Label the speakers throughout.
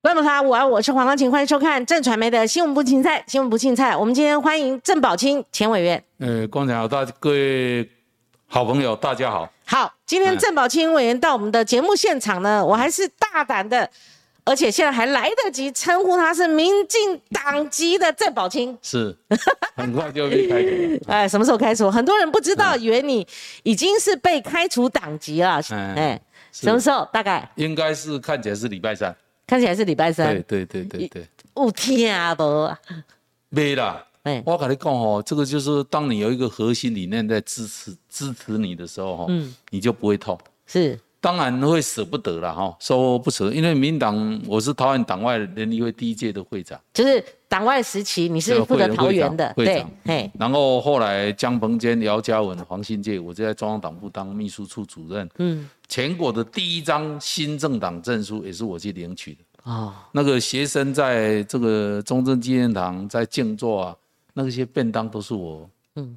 Speaker 1: 观众朋友，我我是黄光琴，欢迎收看正传媒的新闻不青菜，新闻不青菜。我们今天欢迎郑宝清前委员。
Speaker 2: 呃，光良好，大各位好朋友，大家好。
Speaker 1: 好，今天郑宝清委员到我们的节目现场呢，我还是大胆的，而且现在还来得及称呼他是民进党籍的郑宝清。
Speaker 2: 是，很快就被开除了。
Speaker 1: 哎，什么时候开除？很多人不知道，以为你已经是被开除党籍了。哎，什么时候？大概
Speaker 2: 应该是看起来是礼拜三。
Speaker 1: 看起来是礼拜三。
Speaker 2: 对对对对对。
Speaker 1: 有听无？
Speaker 2: 没啦。哎，我跟你讲哦，这个就是当你有一个核心理念在支持支持你的时候，哈，嗯，你就不会痛。
Speaker 1: 是。
Speaker 2: 当然会舍不得了哈，说不舍，因为民党我是桃园党外联谊会第一届的会长，
Speaker 1: 就是党外时期你是负责桃园的
Speaker 2: 会长，对。然后后来江鹏坚、姚嘉文、黄新介，我就在中央党部当秘书处主任，嗯。全国的第一张新政党证书也是我去领取的啊。那个学生在这个中正纪念堂在静坐啊，那些便当都是我。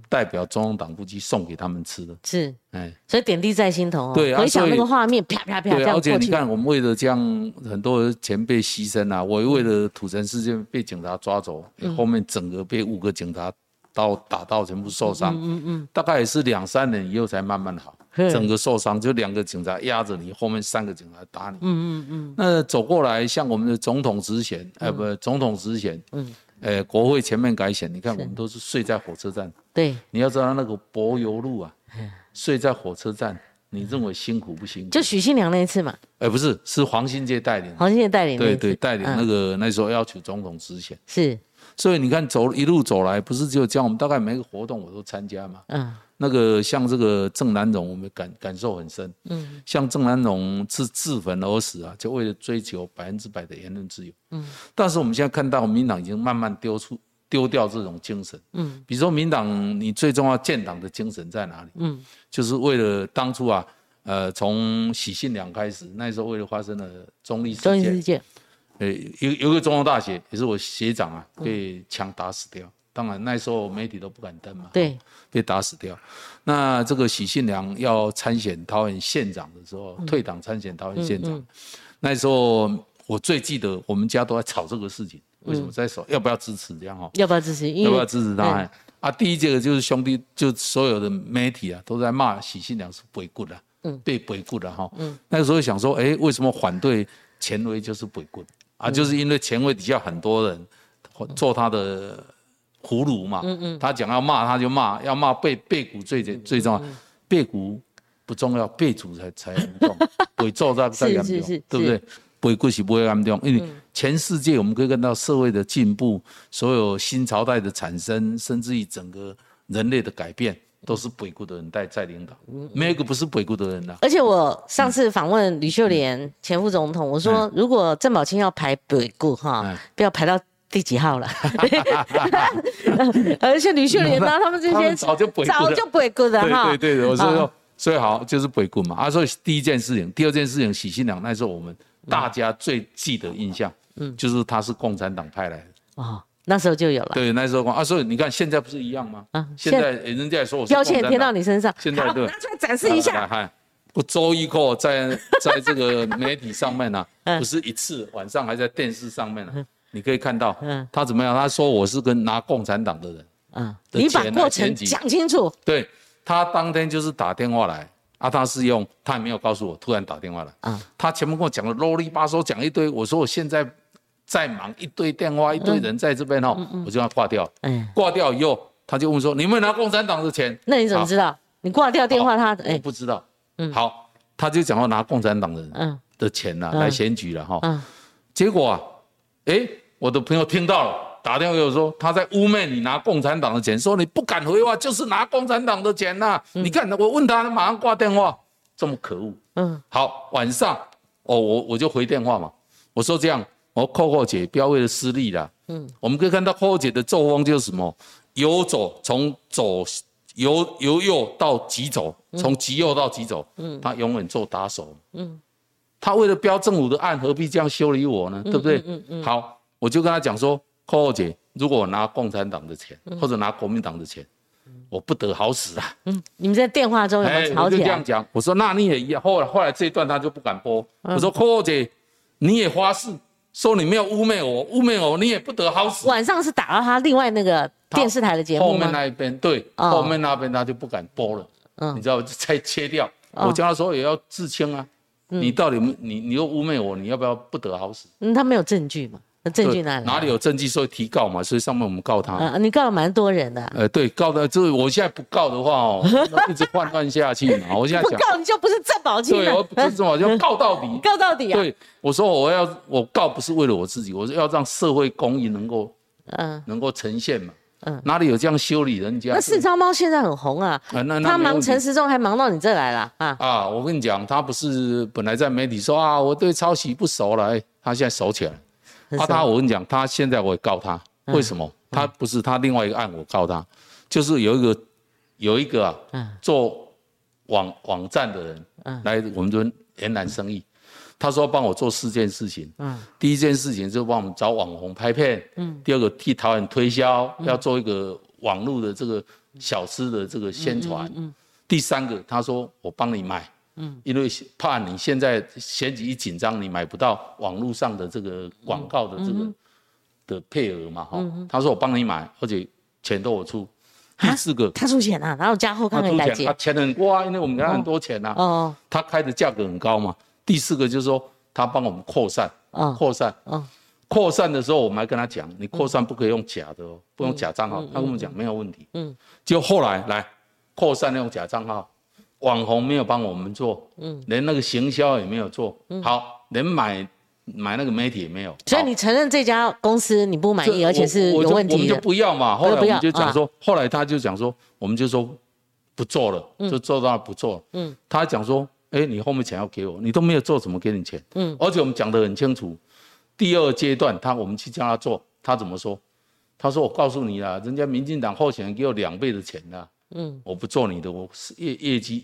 Speaker 2: 代表中央党部去送给他们吃的，
Speaker 1: 是，哎，所以点滴在心头哦。
Speaker 2: 对，
Speaker 1: 回想那个画面，啪啪啪这样
Speaker 2: 而且你看，我们为了这样，很多前辈牺牲啊，我为了土城事件被警察抓走，后面整个被五个警察刀打到全部受伤，嗯嗯，大概也是两三年以后才慢慢好，整个受伤就两个警察压着你，后面三个警察打你，嗯嗯嗯。那走过来，像我们的总统职衔，哎不，总统职衔，嗯。呃，国会前面改选，你看我们都是睡在火车站。
Speaker 1: 对，
Speaker 2: 你要知道那个柏油路啊，睡在火车站，你认为辛苦不辛苦？
Speaker 1: 就许信良那一次嘛。
Speaker 2: 哎，不是，是黄信介带领。
Speaker 1: 黄信介带领。
Speaker 2: 对对，带领那个那时候要求总统直选。
Speaker 1: 是。
Speaker 2: 所以你看，走一路走来，不是只有这样，我们大概每个活动我都参加嘛。嗯。那个像这个郑南榕，我们感感受很深。嗯，像郑南榕是自焚而死啊，就为了追求百分之百的言论自由。嗯，但是我们现在看到民党已经慢慢丢出丢掉这种精神。嗯，比如说民党，你最重要建党的精神在哪里？嗯，就是为了当初啊，呃，从喜信两开始，那时候为了发生了中立事件，呃，有有个中央大学也是我学长啊，被枪打死掉。当然，那时候媒体都不敢登嘛，
Speaker 1: 对，
Speaker 2: 被打死掉。那这个许信良要参选桃园县长的时候，退党参选桃园县长，那时候我最记得我们家都在吵这个事情。为什么在说要不要支持这样哈？
Speaker 1: 要不要支持？
Speaker 2: 要不要支持他？啊，第一届的就是兄弟，就所有的媒体啊，都在骂许信良是背骨的，嗯，被鬼棍了哈。嗯，那个时候想说，哎，为什么反对前威就是背骨啊？就是因为前威底下很多人做他的。葫芦嘛，他讲要骂他就骂，要骂背背骨最最重要，背骨不重要，背主才才严重，背做在在严重，对不对？背骨是不会严重，因为全世界我们可以看到社会的进步，所有新朝代的产生，甚至于整个人类的改变，都是北固的人在在领导，没有一个不是北固的人的。
Speaker 1: 而且我上次访问吕秀莲前副总统，我说如果郑宝清要排北固哈，不要排到。第几号了？而且吕秀莲呢，他们这些
Speaker 2: 早就
Speaker 1: 早就背过的
Speaker 2: 哈。对对对，我说最好就是背过嘛。啊，所以第一件事情，第二件事情，喜新娘那时候我们大家最记得印象，嗯，就是他是共产党派来的。哦，
Speaker 1: 那时候就有了。
Speaker 2: 对，那时候啊，所以你看现在不是一样吗？啊，现在人家说我
Speaker 1: 标签贴到你身上，
Speaker 2: 现在
Speaker 1: 对，拿出来展示一下。嗨，
Speaker 2: 我周一过在在这个媒体上面呢，不是一次，晚上还在电视上面呢。你可以看到，嗯，他怎么样？他说我是跟拿共产党的人，嗯，
Speaker 1: 你把过程讲清楚。
Speaker 2: 对他当天就是打电话来，啊，他是用，他也没有告诉我，突然打电话来，嗯，他前面跟我讲了啰里吧嗦讲一堆，我说我现在在忙，一堆电话，一堆人在这边哦，我就要挂掉，嗯，挂掉以后，他就问说，你有没有拿共产党的钱？
Speaker 1: 那你怎么知道？你挂掉电话，他
Speaker 2: 我不知道，嗯，好，他就讲要拿共产党的嗯。的钱呐来选举了哈，嗯，结果啊，哎。我的朋友听到了，打电话给我说，他在污蔑你拿共产党的钱，说你不敢回话，就是拿共产党的钱呐。你看，我问他，他马上挂电话，这么可恶。嗯，好，晚上，哦，我我就回电话嘛，我说这样，我扣扣姐不要为了私利啦。嗯，我们可以看到扣扣姐的作风就是什么，由左从左由由右到极左，从极右到极左，嗯，他永远做打手。嗯，他为了标政府的案，何必这样修理我呢？对不对？嗯嗯，好。我就跟他讲说，寇寇姐，如果我拿共产党的钱，或者拿国民党的钱，我不得好死啊！嗯，
Speaker 1: 你们在电话中有吵起来？我
Speaker 2: 就这样讲，我说那你也一样。后来后来这一段他就不敢播。我说寇寇姐，你也发誓说你没有污蔑我，污蔑我，你也不得好死。
Speaker 1: 晚上是打到他另外那个电视台的节目
Speaker 2: 后面那一边对，后面那边他就不敢播了，嗯，你知道才切掉。我叫他说也要自清啊，你到底你你又污蔑我，你要不要不得好死？
Speaker 1: 嗯，他没有证据嘛。那证据哪里？
Speaker 2: 哪里有证据？所以提告嘛，所以上面我们告他。
Speaker 1: 啊，你告了蛮多人的。
Speaker 2: 呃，对，告的，就是我现在不告的话 哦，一直换乱下去嘛。我现在
Speaker 1: 不告你就不是郑宝清
Speaker 2: 了。对，不是郑宝清，告到底。
Speaker 1: 告到底啊！
Speaker 2: 对，我说我要我告不是为了我自己，我是要让社会公益能够嗯能够呈现嘛。嗯，哪里有这样修理人家？
Speaker 1: 那四超猫现在很红啊。啊，那他忙陈时中还忙到你这来了啊？
Speaker 2: 啊，我跟你讲，他不是本来在媒体说啊，我对抄袭不熟了，哎，他现在熟起来。啊，他我跟你讲，他现在我也告他，为什么？他不是他另外一个案我告他，就是有一个有一个啊，做网网站的人来我们这边延揽生意，他说帮我做四件事情，嗯，第一件事情就帮我们找网红拍片，嗯，第二个替桃园推销，要做一个网络的这个小吃的这个宣传，嗯，第三个他说我帮你买。嗯，因为怕你现在选举一紧张，你买不到网络上的这个广告的这个的配额嘛，哈。他说我帮你买，而且钱都我出。第四个，
Speaker 1: 他出钱啊，然后加后康可以来接。
Speaker 2: 他钱很多啊，因为我们给他很多钱呐。哦。他开的价格很高嘛。第四个就是说，他帮我们扩散。扩散。扩散的时候，我们还跟他讲，你扩散不可以用假的哦，不用假账号。他跟我们讲没有问题。嗯。就后来来扩散用假账号。网红没有帮我们做，嗯，连那个行销也没有做嗯好，连买买那个媒体也没有。
Speaker 1: 所以你承认这家公司你不满意，而且是有问题
Speaker 2: 我们就不要嘛。后来我们就讲说，后来他就讲说，我们就说不做了，就做到不做。嗯，他讲说，哎，你后面钱要给我，你都没有做，怎么给你钱？嗯，而且我们讲得很清楚，第二阶段他我们去叫他做，他怎么说？他说我告诉你啦，人家民进党候选人给我两倍的钱啦。嗯，我不做你的，我业业绩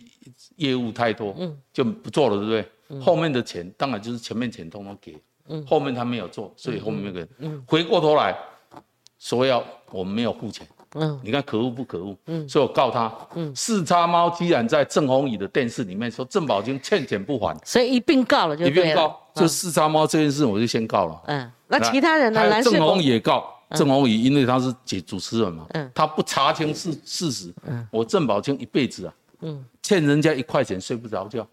Speaker 2: 业务太多，嗯，就不做了，对不对？后面的钱当然就是前面钱通通给，嗯，后面他没有做，所以后面那个，嗯，回过头来说要我们没有付钱，嗯，你看可恶不可恶？嗯，所以我告他，嗯，四叉猫居然在郑宏宇的电视里面说郑宝金欠钱不还，
Speaker 1: 所以一并告了就一并告，
Speaker 2: 就四叉猫这件事我就先告了，
Speaker 1: 嗯，那其他人呢？
Speaker 2: 郑宏也告。郑宏宇因为他是主主持人嘛，他不查清事事实，我郑宝清一辈子啊，欠人家一块钱睡不着觉。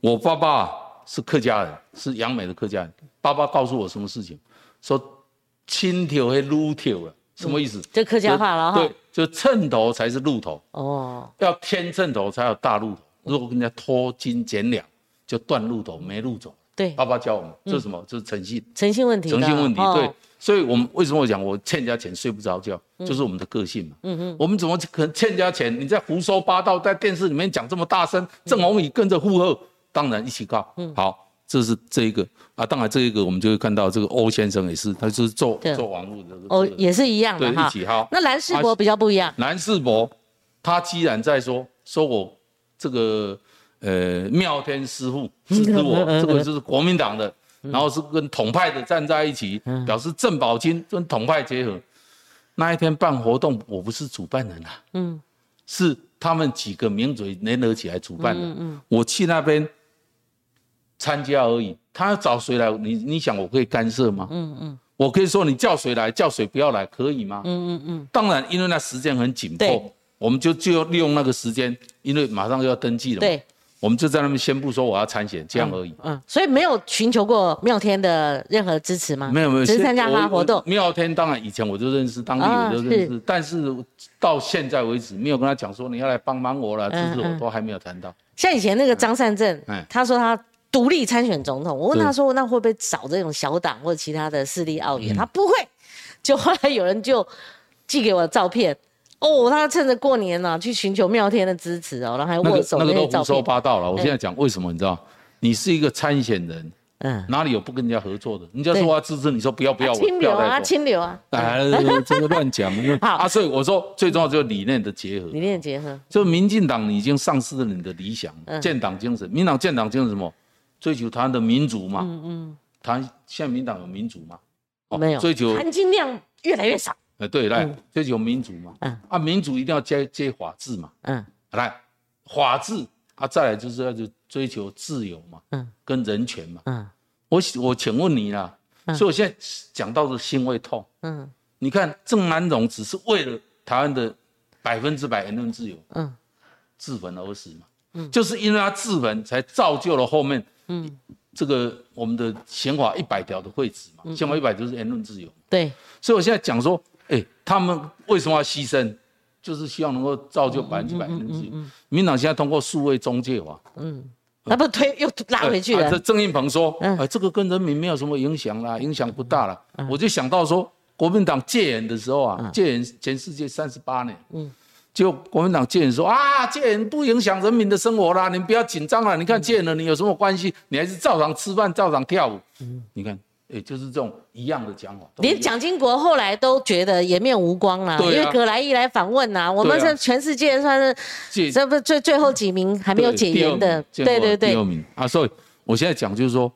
Speaker 2: 我爸爸是客家人，是杨美的客家人。爸爸告诉我什么事情？说青头和撸头了，什么意思？
Speaker 1: 就客家话了哈。
Speaker 2: 对，就秤头才是鹿头。哦。要添秤头才有大鹿头，如果跟人家偷斤减两，就断鹿头没路走。
Speaker 1: 对。
Speaker 2: 爸爸教我们，这是什么？这是诚信。
Speaker 1: 诚信问题。
Speaker 2: 诚信问题，对。所以，我们为什么我讲我欠人家钱睡不着觉，就是我们的个性嘛。嗯嗯。我们怎么可能欠人家钱？你在胡说八道，在电视里面讲这么大声，郑宏宇跟着附和，当然一起告。嗯。好，这是这一个啊。当然，这一个我们就会看到这个欧先生也是，他就是做做网络的。
Speaker 1: 哦，也是一样的
Speaker 2: 对，一起哈。
Speaker 1: 那蓝世博比较不一样。
Speaker 2: 蓝世博，他既然在说说我这个呃妙天师傅支持我，这个就是国民党的。然后是跟统派的站在一起，表示郑宝金跟统派结合。那一天办活动，我不是主办人啊，嗯，是他们几个名嘴联合起来主办的。嗯嗯，我去那边参加而已。他要找谁来？你你想我可以干涉吗？嗯嗯，我可以说你叫谁来，叫谁不要来，可以吗？嗯嗯嗯。当然，因为那时间很紧迫，我们就就要利用那个时间，因为马上就要登记了。
Speaker 1: 对。
Speaker 2: 我们就在那边宣布说我要参选，这样而已。
Speaker 1: 嗯，所以没有寻求过妙天的任何支持吗？
Speaker 2: 没有没有，
Speaker 1: 只是参加他活动。
Speaker 2: 妙天当然以前我就认识，当地我就认识，但是到现在为止没有跟他讲说你要来帮帮我了，支持我都还没有谈到。
Speaker 1: 像以前那个张善政，他说他独立参选总统，我问他说那会不会找这种小党或者其他的势力奥援？他不会。就后来有人就寄给我照片。哦，他趁着过年呢，去寻求妙天的支持哦，然后还握手
Speaker 2: 那个都胡说八道了。我现在讲为什么，你知道？你是一个参选人，嗯，哪里有不跟人家合作的？人家说我要支持，你说不要不要，
Speaker 1: 清流啊，清流啊，
Speaker 2: 哎，这个乱讲。好啊，所以我说最重要就是理念的结合，
Speaker 1: 理念结合。
Speaker 2: 就民进党，你已经丧失了你的理想，建党精神。民党建党精神什么？追求台湾的民主嘛。嗯嗯。台湾现在民党有民主吗？
Speaker 1: 没有。
Speaker 2: 追求
Speaker 1: 含金量越来越少。
Speaker 2: 哎，对，来追求民主嘛，嗯，啊，民主一定要接接法治嘛，嗯，来，法治啊，再来就是要就追求自由嘛，嗯，跟人权嘛，嗯，我我请问你啦，所以我现在讲到的心会痛。嗯，你看郑南榕只是为了台湾的百分之百言论自由，嗯，自焚而死嘛。嗯，就是因为他自焚，才造就了后面，嗯，这个我们的宪法一百条的会址嘛。宪法一百就是言论自由。
Speaker 1: 对，
Speaker 2: 所以我现在讲说，哎，他们为什么要牺牲？就是希望能够造就百分之百言论自由。民党现在通过数位中介法，嗯。
Speaker 1: 那不推又拉回去了。
Speaker 2: 这郑英鹏说：“哎，这个跟人民没有什么影响啦，影响不大了。”我就想到说，国民党戒严的时候啊，戒严全世界三十八年，嗯，就国民党戒严说啊，戒严不影响人民的生活啦，你不要紧张了。你看戒严了，你有什么关系？你还是照常吃饭，照常跳舞。嗯，你看。也就是这种一样的讲法，
Speaker 1: 连蒋经国后来都觉得颜面无光了，因为葛莱伊来访问呐，我们是全世界算是这不最最后几名还没有解严的，对对对，
Speaker 2: 第二名啊，所以我现在讲就是说，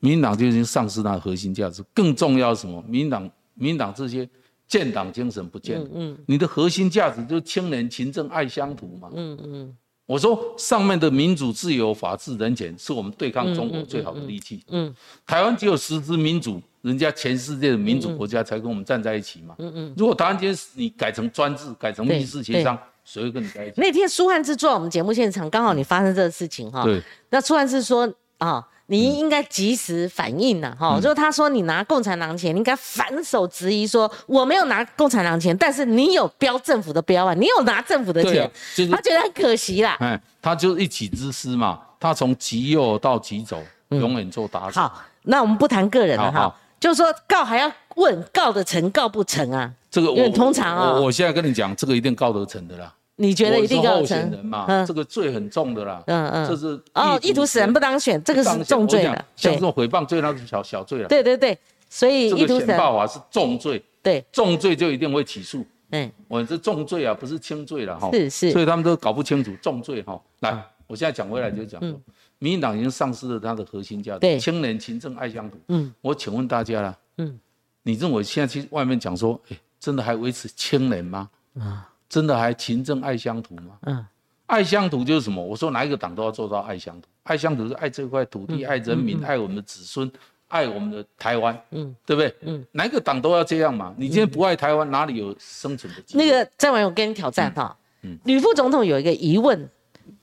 Speaker 2: 民进党就已经丧失它的核心价值，更重要什么？民进党民进党这些建党精神不见了，嗯，你的核心价值就是清廉勤政爱乡土嘛，嗯嗯。我说上面的民主、自由、法治、人权是我们对抗中国最好的利器。嗯，台湾只有实质民主，人家全世界的民主国家才跟我们站在一起嘛。嗯嗯。如果台湾今天你改成专制，改成密室协商，谁会跟你在一起？
Speaker 1: 那天苏汉志坐我们节目现场，刚好你发生这个事情哈。
Speaker 2: 对。
Speaker 1: 那苏汉志说啊。你应该及时反应呐，哈！就他说你拿共产党钱，你应该反手质疑说我没有拿共产党钱，但是你有标政府的标啊，你有拿政府的钱，他觉得很可惜啦。哎，
Speaker 2: 他就一己之私嘛，他从极右到极左，永远做打手。
Speaker 1: 好，那我们不谈个人了哈，就是说告还要问告得成告不成啊？
Speaker 2: 这个
Speaker 1: 因为通常啊，
Speaker 2: 我现在跟你讲，这个一定告得成的啦。
Speaker 1: 你觉得一定要
Speaker 2: 成？嗯，这个罪很重的啦。嗯嗯，这是哦，
Speaker 1: 意图使人不当选，这个是重罪了。
Speaker 2: 像这种诽谤罪那是小小罪了。
Speaker 1: 对对对，所以意图
Speaker 2: 使人法是重罪。
Speaker 1: 对，
Speaker 2: 重罪就一定会起诉。嗯，我这重罪啊，不是轻罪了哈。
Speaker 1: 是是。
Speaker 2: 所以他们都搞不清楚重罪哈。来，我现在讲回来就讲说，民进党已经丧失了它的核心价值。
Speaker 1: 对，
Speaker 2: 清廉勤政爱乡土。嗯，我请问大家啦，嗯，你认为现在去外面讲说，哎，真的还维持清廉吗？啊。真的还勤政爱乡土吗？嗯，爱乡土就是什么？我说哪一个党都要做到爱乡土。爱乡土是爱这块土地，爱人民，爱我们的子孙，爱我们的台湾。嗯，对不对？嗯，哪一个党都要这样嘛？你今天不爱台湾，哪里有生存的机
Speaker 1: 会？那个再完，我跟你挑战哈。嗯，吕副总统有一个疑问，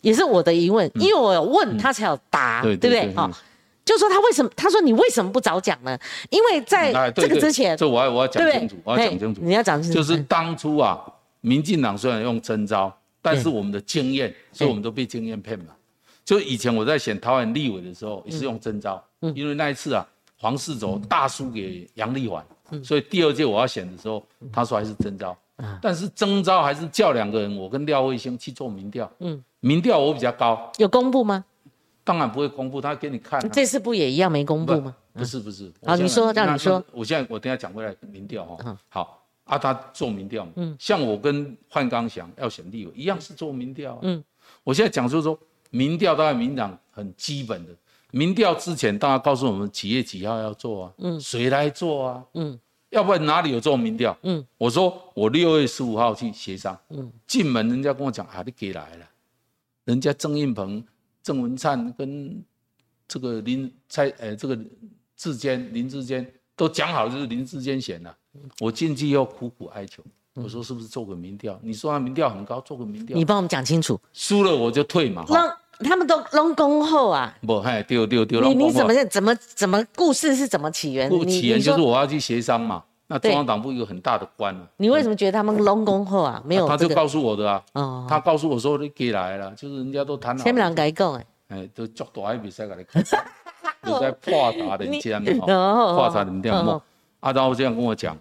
Speaker 1: 也是我的疑问，因为我有问他才有答，对不对？哈，就说他为什么？他说你为什么不早讲呢？因为在这个之前，
Speaker 2: 这我要我要讲清楚，我要讲清楚。
Speaker 1: 你要讲清楚，
Speaker 2: 就是当初啊。民进党虽然用征招，但是我们的经验，所以我们都被经验骗嘛。就以前我在选桃园立委的时候，也是用征招，因为那一次啊，黄世卓大输给杨丽环，所以第二届我要选的时候，他说还是征招，但是征招还是叫两个人，我跟廖慧星去做民调，嗯，民调我比较高，
Speaker 1: 有公布吗？
Speaker 2: 当然不会公布，他给你看。
Speaker 1: 这次不也一样没公布吗？
Speaker 2: 不是不是，
Speaker 1: 好，你说让你说，
Speaker 2: 我现在我等下讲回来民调哈，好。啊，他做民调，嗯，像我跟范刚祥要选立委一样是做民调，嗯，我现在讲就是说，民调当然民党很基本的，民调之前大家告诉我们几月几号要做啊，嗯，谁来做啊，嗯，要不然哪里有做民调，嗯，我说我六月十五号去协商，嗯，进门人家跟我讲啊，你给来了，人家郑运鹏、郑文灿跟这个林蔡，呃，这个志坚、林志坚都讲好就是林志坚选了。我进去要苦苦哀求，我说是不是做个民调？你说他民调很高，做个民调。
Speaker 1: 你帮我们讲清楚。
Speaker 2: 输了我就退嘛。
Speaker 1: 让他们都拢恭候啊。
Speaker 2: 不，嗨，丢丢丢。
Speaker 1: 你你怎么怎么怎么故事是怎么起源？
Speaker 2: 起源就是我要去协商嘛。那中央党部有很大的官啊。
Speaker 1: 你为什么觉得他们拢恭候啊？没有。
Speaker 2: 他就告诉我的啊。哦。他告诉我说你给来了，就是人家都谈好。
Speaker 1: 前面两改讲哎。
Speaker 2: 哎，都足大比赛给你看。就在破茶人间嘛，破茶人间嘛。阿昭这样跟我讲。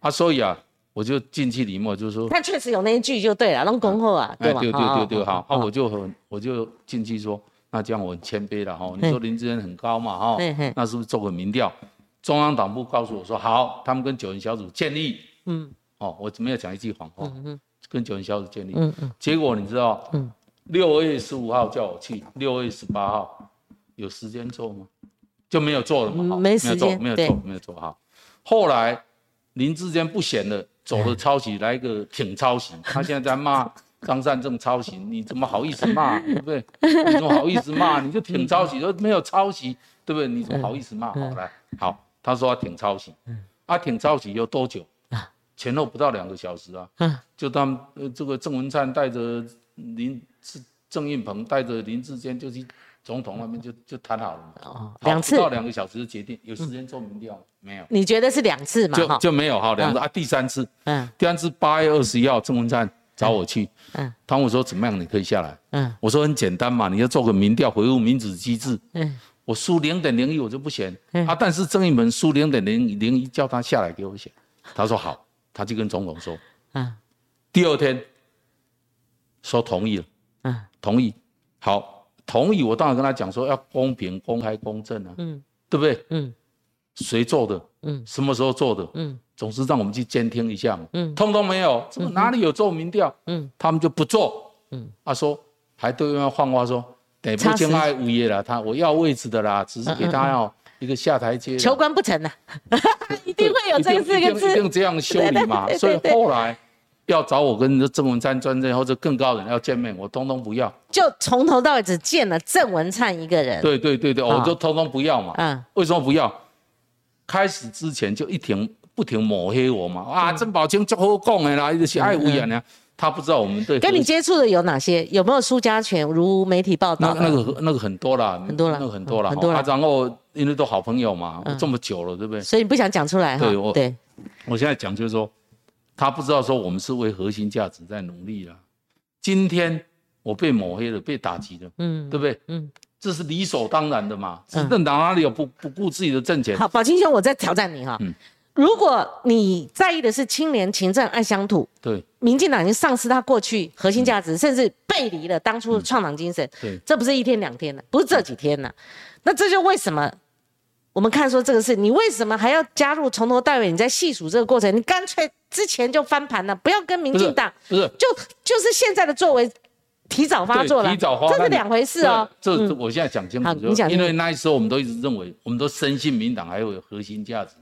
Speaker 2: 啊，所以啊，我就进去里面，就是说，
Speaker 1: 他确实有那一句就对了，弄恭候啊，对吧？
Speaker 2: 对对对对，好，啊，我就很，我就进去说，那这样我很谦卑了哈。你说林志坚很高嘛哈？那是不是做个民调？中央党部告诉我说好，他们跟九人小组建立，嗯，哦，我没有讲一句谎话，跟九人小组建立，嗯嗯，结果你知道，嗯，六月十五号叫我去，六月十八号有时间做吗？就没有做了嘛，
Speaker 1: 没时间，
Speaker 2: 没有做，没有做好，后来。林志坚不显了，走了抄袭，来一个挺抄袭。他现在在骂张善正抄袭，你怎么好意思骂，对不对？你怎么好意思骂？你就挺抄袭，都没有抄袭，对不对？你怎么好意思骂？好来，好，他说他挺抄袭，他，啊挺抄袭有多久啊？前后不到两个小时啊，嗯，就他们呃这个郑文灿带着林郑运鹏带着林志坚就去总统那边就就谈好了嘛，哦，两次。到两个小时决定，有时间做民调没有？
Speaker 1: 你觉得是两次嘛？
Speaker 2: 就就没有哈，两次。啊，第三次，嗯，第三次八月二十一号郑文灿。找我去，嗯，他问我说怎么样，你可以下来，嗯，我说很简单嘛，你要做个民调，回复民主机制，嗯，我输零点零一我就不选，啊，但是郑义门输零点零零一，叫他下来给我选，他说好，他就跟总统说，嗯，第二天说同意了，嗯，同意，好，同意，我当然跟他讲说要公平、公开、公正啊，嗯，对不对？嗯，谁做的？嗯，什么时候做的？嗯。总是让我们去监听一下嘛，嗯，通通没有，这哪里有做民调？嗯，他们就不做，嗯，他说还对外放话说，得不敬爱物业了，他我要位置的啦，只是给他要一个下台阶，
Speaker 1: 求官不成呐，一定会有这四个字，
Speaker 2: 一定这样修理嘛，所以后来要找我跟郑文灿专政或者更高人要见面，我通通不要，
Speaker 1: 就从头到尾只见了郑文灿一个人，
Speaker 2: 对对对对，我就通通不要嘛，嗯，为什么不要？开始之前就一停。不停抹黑我嘛？啊，郑宝清就好讲的啦，一直是爱无言呢。他不知道我们对
Speaker 1: 跟你接触的有哪些？有没有苏家权？如媒体报道，
Speaker 2: 那那个那个很多了，
Speaker 1: 很多了，
Speaker 2: 那个很多了。很多了。然后因为都好朋友嘛，这么久了，对不对？
Speaker 1: 所以你不想讲出来哈？对，我对。
Speaker 2: 我现在讲就是说，他不知道说我们是为核心价值在努力了。今天我被抹黑了，被打击了，嗯，对不对？嗯，这是理所当然的嘛。执政党哪里有不不顾自己的政钱？
Speaker 1: 好，宝清兄，我在挑战你哈。嗯。如果你在意的是清廉、勤政、爱乡土，
Speaker 2: 对，
Speaker 1: 民进党已经丧失他过去核心价值，甚至背离了当初的创党精神，
Speaker 2: 对，
Speaker 1: 这不是一天两天的，不是这几天的，那这就为什么我们看说这个事，你为什么还要加入从头到尾？你在细数这个过程，你干脆之前就翻盘了，不要跟民进党，
Speaker 2: 不是，
Speaker 1: 就就是现在的作为提早发作了，
Speaker 2: 提早发，
Speaker 1: 这是两回事哦。
Speaker 2: 这我现在讲清楚，你讲，因为那时候我们都一直认为，我们都深信民党还有核心价值。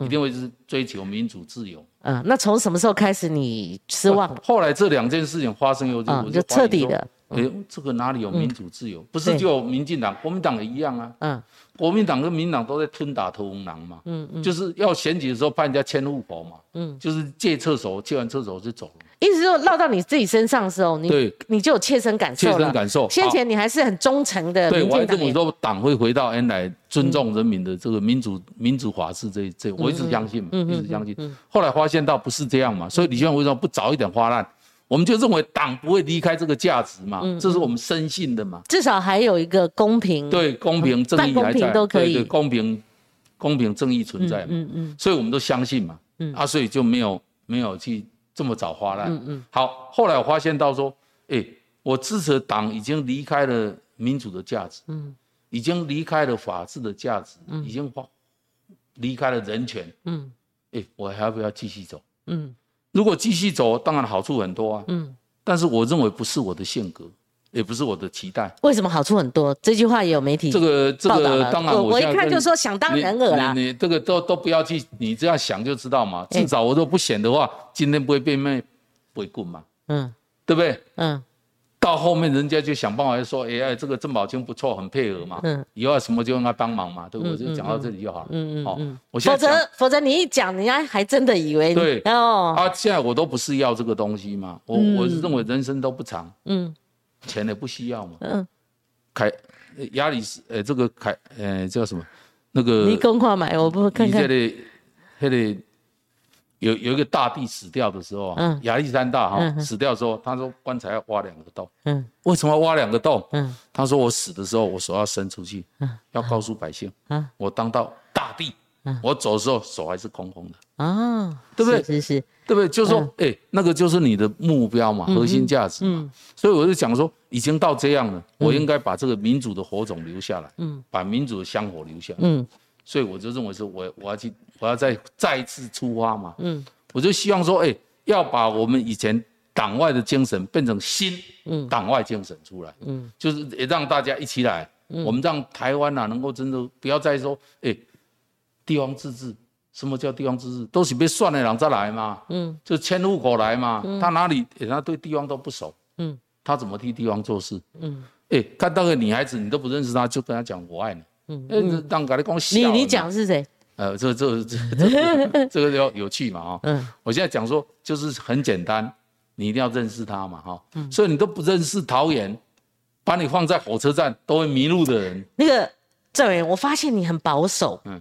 Speaker 2: 一定会是追求民主自由。
Speaker 1: 嗯，那从什么时候开始你失望？
Speaker 2: 后来这两件事情发生以后，
Speaker 1: 我就彻底的。
Speaker 2: 哎，这个哪里有民主自由？不是就民进党、国民党也一样啊。嗯，国民党跟民党都在吞打投红狼嘛。嗯嗯，就是要选举的时候派人家迁户口嘛。嗯，就是借厕所，借完厕所就走了。
Speaker 1: 意思说落到你自己身上的时候，你你就有切身感受
Speaker 2: 切身感受。
Speaker 1: 先前你还是很忠诚的。
Speaker 2: 对，我这么说，党会回到原来尊重人民的这个民主、民主法治这这，我一直相信嘛，一直相信。后来发现到不是这样嘛，所以李先生为什么不早一点发难？我们就认为党不会离开这个价值嘛，这是我们深信的嘛。
Speaker 1: 至少还有一个公平。
Speaker 2: 对，公平正义还在，
Speaker 1: 对
Speaker 2: 对，公平公平正义存在嘛。嗯嗯。所以我们都相信嘛。嗯。啊，所以就没有没有去。这么早发难，嗯嗯，好，后来我发现到说，哎，我支持党已经离开了民主的价值，嗯，已经离开了法治的价值，嗯，已经发离开了人权，嗯，哎，我还要不要继续走？嗯，如果继续走，当然好处很多啊，嗯，但是我认为不是我的性格。也不是我的期待。
Speaker 1: 为什么好处很多？这句话也有媒体
Speaker 2: 这个这个当然我
Speaker 1: 我一看就说想当人耳啦。
Speaker 2: 你这个都都不要去，你这样想就知道嘛。至少我都不选的话，今天不会被卖回滚嘛。嗯，对不对？嗯。到后面人家就想办法说，哎，这个郑宝清不错，很配合嘛。嗯。以后什么就用他帮忙嘛，对不对？就讲到这里就好了。嗯嗯。哦。
Speaker 1: 我否则否则你一讲，人家还真的以为
Speaker 2: 对哦。啊，现在我都不是要这个东西嘛。我我是认为人生都不长。嗯。钱也不需要嘛。嗯，凯亚里斯，呃，这个凯，呃，叫什么？那个
Speaker 1: 你公话买，我不看看。
Speaker 2: 那里，那里有有一个大帝死掉的时候嗯，亚历山大哈死掉的时候，他说棺材要挖两个洞。嗯，为什么要挖两个洞？嗯，他说我死的时候，我手要伸出去，嗯，要告诉百姓，嗯，我当到大帝。我走的时候手还是空空的啊，对不对？
Speaker 1: 是是，
Speaker 2: 对不对？就是说，哎，那个就是你的目标嘛，核心价值嘛。所以我就讲说，已经到这样了，我应该把这个民主的火种留下来，嗯，把民主的香火留下来，嗯。所以我就认为说，我我要去，我要再再一次出发嘛，嗯。我就希望说，哎，要把我们以前党外的精神变成新党外精神出来，嗯，就是也让大家一起来，我们让台湾呐能够真的不要再说，哎。地方自治，什么叫地方自治？都是被算的人再来嘛，嗯，就迁户口来嘛，他哪里人家对地方都不熟，嗯，他怎么替地方做事？嗯，哎，看到个女孩子你都不认识她，就跟她讲我爱你，嗯，让给你讲
Speaker 1: 你你讲是谁？
Speaker 2: 呃，这这这这这个要有趣嘛啊。嗯。我现在讲说就是很简单，你一定要认识他嘛哈。嗯。所以你都不认识桃园，把你放在火车站都会迷路的人。
Speaker 1: 那个赵委，我发现你很保守。嗯。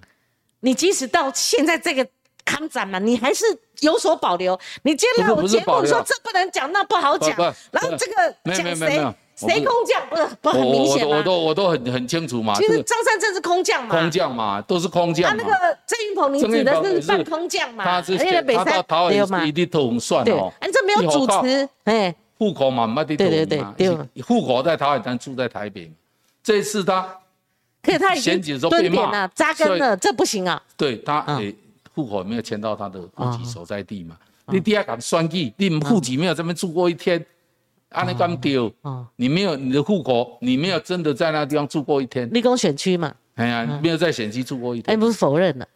Speaker 1: 你即使到现在这个康展嘛，你还是有所保留。你今天来我节目说这不能讲，那不好讲。然后这个讲谁？谁空降？不是不很明显
Speaker 2: 吗？我都我都很很清楚嘛。
Speaker 1: 其实张三正是空降嘛。
Speaker 2: 空降嘛，都是空降。他
Speaker 1: 那个郑云鹏，你指的是半空降嘛？
Speaker 2: 他是他到桃园一定统算哦。
Speaker 1: 哎，这没有主持，哎，
Speaker 2: 户口嘛，没得
Speaker 1: 对对对对，
Speaker 2: 户口在台湾，但住在台北。这次他，
Speaker 1: 可是他已经蹲点了，扎根了，这不行啊。
Speaker 2: 对他，哎，户口没有迁到他的户籍所在地嘛？你第二敢算计，你户籍没有这边住过一天。啊，你刚丢，你没有你的户口，你没有真的在那地方住过一天。
Speaker 1: 立功选区嘛，
Speaker 2: 哎呀，没有在选区住过一天。
Speaker 1: 哎，不是否认了？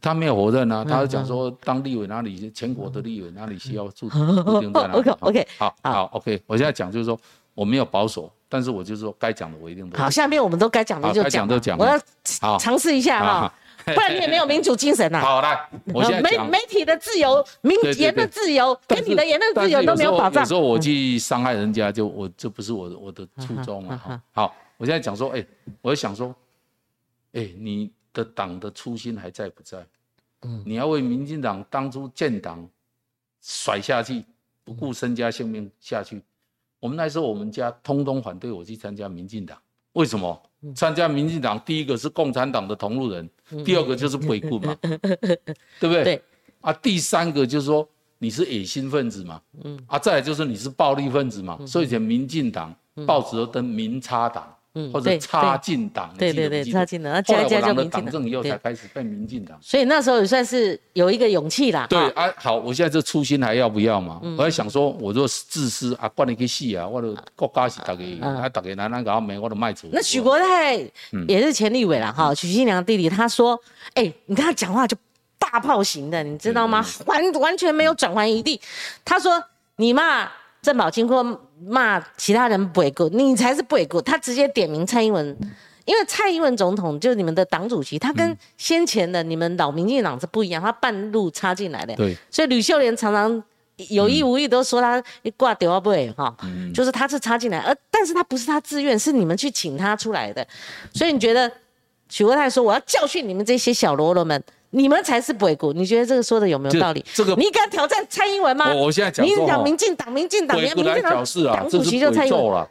Speaker 2: 他没有否认啊，他是讲说当立委哪里全国的立委哪里需要住，不定在哪。
Speaker 1: OK OK，
Speaker 2: 好，好 OK，我现在讲就是说我没有保守，但是我就是说该讲的我一定都。
Speaker 1: 好，下面我们都该讲的就
Speaker 2: 讲都讲。
Speaker 1: 我要尝试一下哈。不然你也没有民主精神呐。
Speaker 2: 好来，我现在
Speaker 1: 媒媒体的自由、民言的自由，跟你的言论自由都没有保障。
Speaker 2: 有时候我去伤害人家，就我这不是我的我的初衷啊。好，我现在讲说，哎，我想说，哎，你的党的初心还在不在？嗯，你要为民进党当初建党甩下去，不顾身家性命下去。我们那时候，我们家通通反对我去参加民进党，为什么？参加民进党，第一个是共产党的同路人，第二个就是鬼棍嘛，对不对？
Speaker 1: 对。
Speaker 2: 啊，第三个就是说你是野心分子嘛，嗯。啊，再来就是你是暴力分子嘛，所以讲民进党报纸都登民差党。或者插进党，
Speaker 1: 对对对，插进党，后加加就民进党，
Speaker 2: 政以后才开始变民进党。
Speaker 1: 所以那时候也算是有一个勇气啦。
Speaker 2: 对啊，好，我现在这初心还要不要嘛？我在想说，我若是自私啊，管你去死啊，我都国家是大家，啊，大家拿那个没我都卖出。
Speaker 1: 那许国泰也是前立委了哈，许新良弟弟，他说，哎，你跟他讲话就大炮型的，你知道吗？完完全没有转圜余地。他说，你骂。郑宝清或骂其他人不为过，你才是不为过。他直接点名蔡英文，因为蔡英文总统就是你们的党主席，他跟先前的你们老民进党是不一样，他半路插进来的。
Speaker 2: 对，
Speaker 1: 所以吕秀莲常常有意无意都说他挂掉啊不会哈，就是他是插进来，而但是他不是他自愿，是你们去请他出来的。所以你觉得许国泰说我要教训你们这些小喽啰们？你们才是鬼谷，你觉得这个说的有没有道理？
Speaker 2: 这个
Speaker 1: 你敢挑战蔡英文吗？
Speaker 2: 我我现在讲，
Speaker 1: 你讲民进党，民进党，
Speaker 2: 民进党党主席就蔡英文了。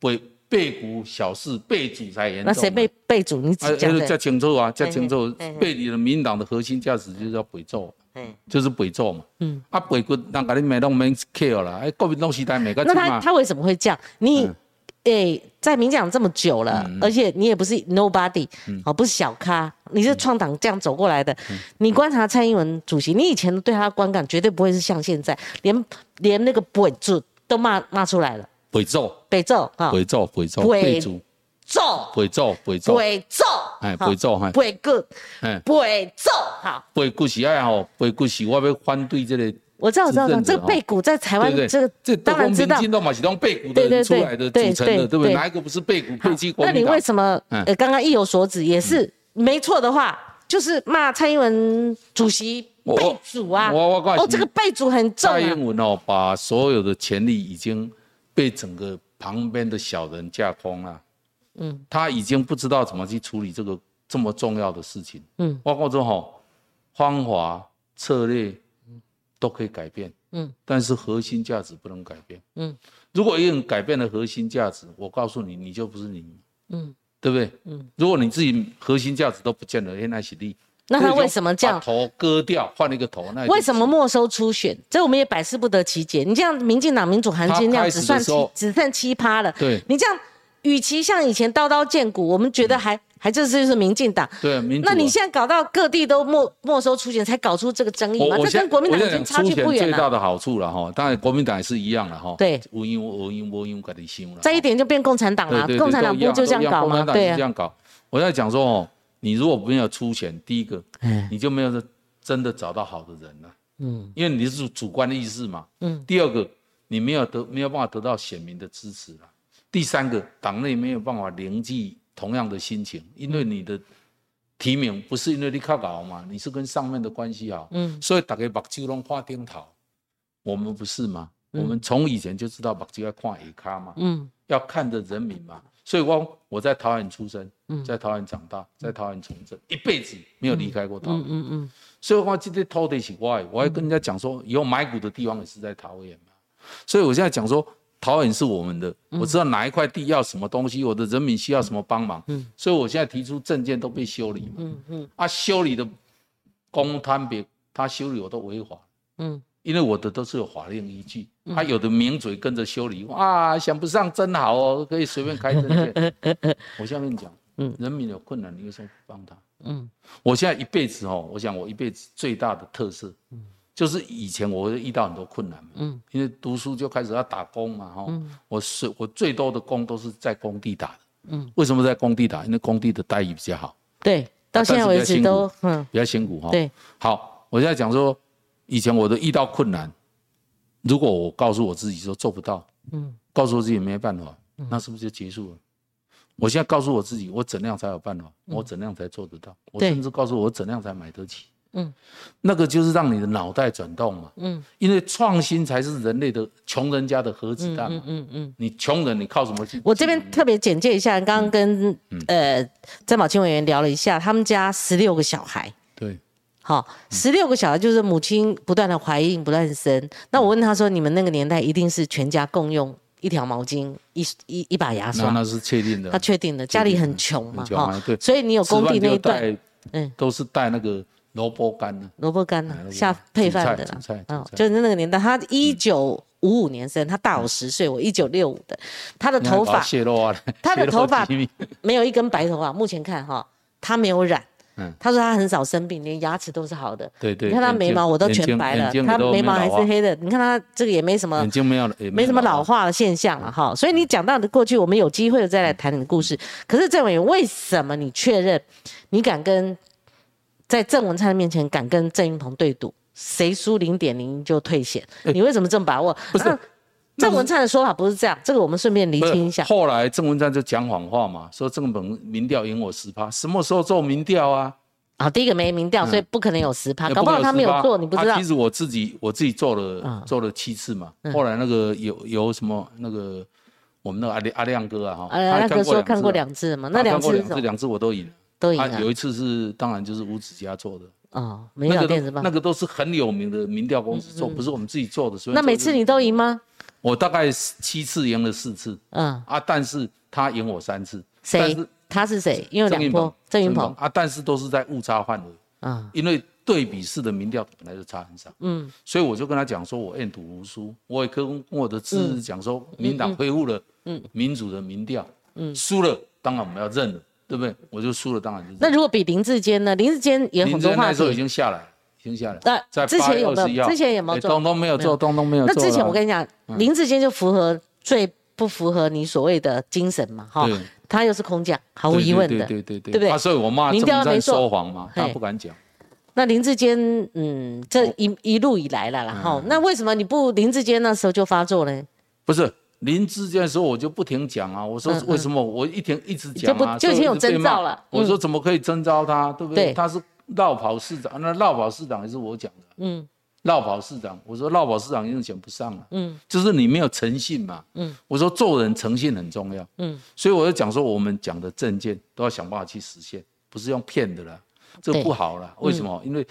Speaker 2: 背背骨小事，背主才严重。
Speaker 1: 那谁背背主？你讲的。
Speaker 2: 叫清楚啊，叫清楚。背你的民党的核心价值就叫背咒，嗯，就是背咒嘛。嗯，啊背骨，那个你没弄没 care 了。哎，国民党时代每个
Speaker 1: 那他他为什么会这样？你。哎，在民进党这么久了，而且你也不是 nobody，哦，不是小咖，你是创党这样走过来的。你观察蔡英文主席，你以前对他的观感绝对不会是像现在，连连那个北主都骂骂出来了。
Speaker 2: 北咒，
Speaker 1: 北咒
Speaker 2: 啊，北咒，北咒，
Speaker 1: 北主咒，
Speaker 2: 北咒，北咒，
Speaker 1: 北咒，
Speaker 2: 哎，北咒哈，
Speaker 1: 北骨，哎，北咒，好，
Speaker 2: 北骨是爱吼，北骨是我要反对这个。
Speaker 1: 我知道，我知道，这个背骨在台湾，这个这当然知道。
Speaker 2: 听到嘛，其中背骨的出来的组成的，对不对？哪一个不是背骨背肌？
Speaker 1: 那你为什么呃刚刚意有所指，也是没错的话，就是骂蔡英文主席背主啊？
Speaker 2: 我我告诉
Speaker 1: 你，哦，这个背主很重。
Speaker 2: 蔡英文哦，把所有的权力已经被整个旁边的小人架空了。嗯，他已经不知道怎么去处理这个这么重要的事情。嗯，包括说哈方法策略。都可以改变，嗯，但是核心价值不能改变，嗯，如果有人改变了核心价值，我告诉你，你就不是你，嗯，对不对？嗯，如果你自己核心价值都不见了，现在是你，
Speaker 1: 那他为什么这样？
Speaker 2: 头割掉，换一个头，那
Speaker 1: 为什么没收初选？这我们也百思不得其解。你这样，民进党民主含金量只算七，只剩七趴了。
Speaker 2: 对，
Speaker 1: 你这样，与其像以前刀刀见骨，我们觉得还。还这就是民进党，
Speaker 2: 对，民
Speaker 1: 那你现在搞到各地都没没收出钱，才搞出这个争议嘛？这跟国民党已经差距不远
Speaker 2: 了。最大的好处了哈，当然国民党也是一样了哈。
Speaker 1: 对，
Speaker 2: 无因无因无因，搞的心了。
Speaker 1: 再一点就变共产党了，共产党不就这样搞吗？
Speaker 2: 对啊，这样搞。我在讲说哦，你如果没有出钱，第一个，你就没有真的找到好的人了。嗯，因为你是主观的意识嘛。嗯。第二个，你没有得没有办法得到选民的支持了。第三个，党内没有办法凝聚。同样的心情，因为你的提名，不是因为你靠搞嘛，你是跟上面的关系好，嗯，所以大家把九龙画钉头，我们不是吗？我们从以前就知道把就要看一卡嘛，嗯，要看着人民嘛，所以我我在桃园出生，在桃园长大，在桃园从政，一辈子没有离开过桃园，嗯嗯，所以我今天偷的是我，我还跟人家讲说，以后买股的地方也是在桃园嘛，所以我现在讲说。桃园是我们的，我知道哪一块地要什么东西，我的人民需要什么帮忙，嗯，所以我现在提出证件都被修理嘛，嗯嗯，啊，修理的公摊别他修理我都违法，嗯，因为我的都是有法令依据，他有的名嘴跟着修理，哇，想不上真好哦，可以随便开证件，我现在跟你讲，嗯，人民有困难，你为什么不帮他？嗯，我现在一辈子哦，我想我一辈子最大的特色，嗯。就是以前我会遇到很多困难嘛，嗯，因为读书就开始要打工嘛，哈，我是我最多的工都是在工地打的，嗯，为什么在工地打？因为工地的待遇比较好，
Speaker 1: 对，到现在为止都
Speaker 2: 嗯。比较辛苦哈，
Speaker 1: 对，
Speaker 2: 好，我现在讲说，以前我都遇到困难，如果我告诉我自己说做不到，嗯，告诉我自己没办法，那是不是就结束了？我现在告诉我自己，我怎样才有办法？我怎样才做得到？我甚至告诉我怎样才买得起？嗯，那个就是让你的脑袋转动嘛。嗯，因为创新才是人类的穷人家的核子弹嘛。嗯嗯你穷人你靠什么去？
Speaker 1: 我这边特别简介一下，刚刚跟呃曾宝清委员聊了一下，他们家十六个小孩。
Speaker 2: 对。
Speaker 1: 好，十六个小孩就是母亲不断的怀孕，不断生。那我问他说：“你们那个年代一定是全家共用一条毛巾、一一一把牙刷？”
Speaker 2: 那是确定的。
Speaker 1: 他确定的，家里很穷嘛。哈，对。所以你有工地那一段，
Speaker 2: 嗯，都是带那个。萝卜干呢？
Speaker 1: 萝卜干呢？下配饭的
Speaker 2: 啦。
Speaker 1: 嗯，就是那个年代，他一九五五年生，他大我十岁，我一九六五的。他的头发，他的头发没有一根白头发。目前看哈，他没有染。嗯，他说他很少生病，连牙齿都是好的。
Speaker 2: 对对。
Speaker 1: 你看他眉毛我都全白了，他眉毛还是黑的。你看他这个也没什么，
Speaker 2: 眼睛没有，
Speaker 1: 没什么老化的现象了哈。所以你讲到的过去，我们有机会再来谈你的故事。可是郑委员，为什么你确认你敢跟？在郑文灿的面前敢跟郑云鹏对赌，谁输零点零就退险。你为什么这么把握？不是郑文灿的说法不是这样，这个我们顺便厘清一下。
Speaker 2: 后来郑文灿就讲谎话嘛，说郑鹏民调赢我十趴，什么时候做民调啊？
Speaker 1: 啊，第一个没民调，所以不可能有十趴，搞不好他没有做，你不知道。
Speaker 2: 其实我自己我自己做了做了七次嘛，后来那个有有什么那个我们那个阿阿亮哥啊哈，
Speaker 1: 阿亮哥说看过两次嘛，那两次
Speaker 2: 两次我都赢。
Speaker 1: 都赢了。
Speaker 2: 有一次是，当然就是吴子嘉做的。
Speaker 1: 哦，没有电子报。
Speaker 2: 那个都是很有名的民调公司做，不是我们自己做的。所以
Speaker 1: 那每次你都赢吗？
Speaker 2: 我大概七次赢了四次。嗯。啊，但是他赢我三次。
Speaker 1: 谁？他是谁？因为两波郑云鹏
Speaker 2: 啊，但是都是在误差范围。嗯。因为对比式的民调本来就差很少。嗯。所以我就跟他讲说，我愿赌服输，我也跟我的支持讲说，民党恢复了嗯民主的民调。嗯。输了，当然我们要认了。对不对？我就输了，当然就是。
Speaker 1: 那如果比林志坚呢？林志坚也很多话
Speaker 2: 那时候已经下来，已经下来。那在
Speaker 1: 之前有没有？之前有没有做？
Speaker 2: 东东没有做，东东没有做。
Speaker 1: 那之前我跟你讲，林志坚就符合最不符合你所谓的精神嘛？哈，他又是空降，毫无疑问的，
Speaker 2: 对对对，
Speaker 1: 对不对？
Speaker 2: 所以我骂林调没说谎嘛，他不敢讲。
Speaker 1: 那林志坚，嗯，这一一路以来了，然后那为什么你不林志坚那时候就发作呢？
Speaker 2: 不是。林志坚说，我就不停讲啊，我说为什么我一停一直讲啊，
Speaker 1: 就已经有征兆了。
Speaker 2: 我说怎么可以征召他，对不对？他是绕跑市长，那绕跑市长也是我讲的。嗯，绕跑市长，我说绕跑市长已经选不上了。嗯，就是你没有诚信嘛。嗯，我说做人诚信很重要。嗯，所以我就讲说，我们讲的政见都要想办法去实现，不是用骗的了，这不好了。为什么？因为。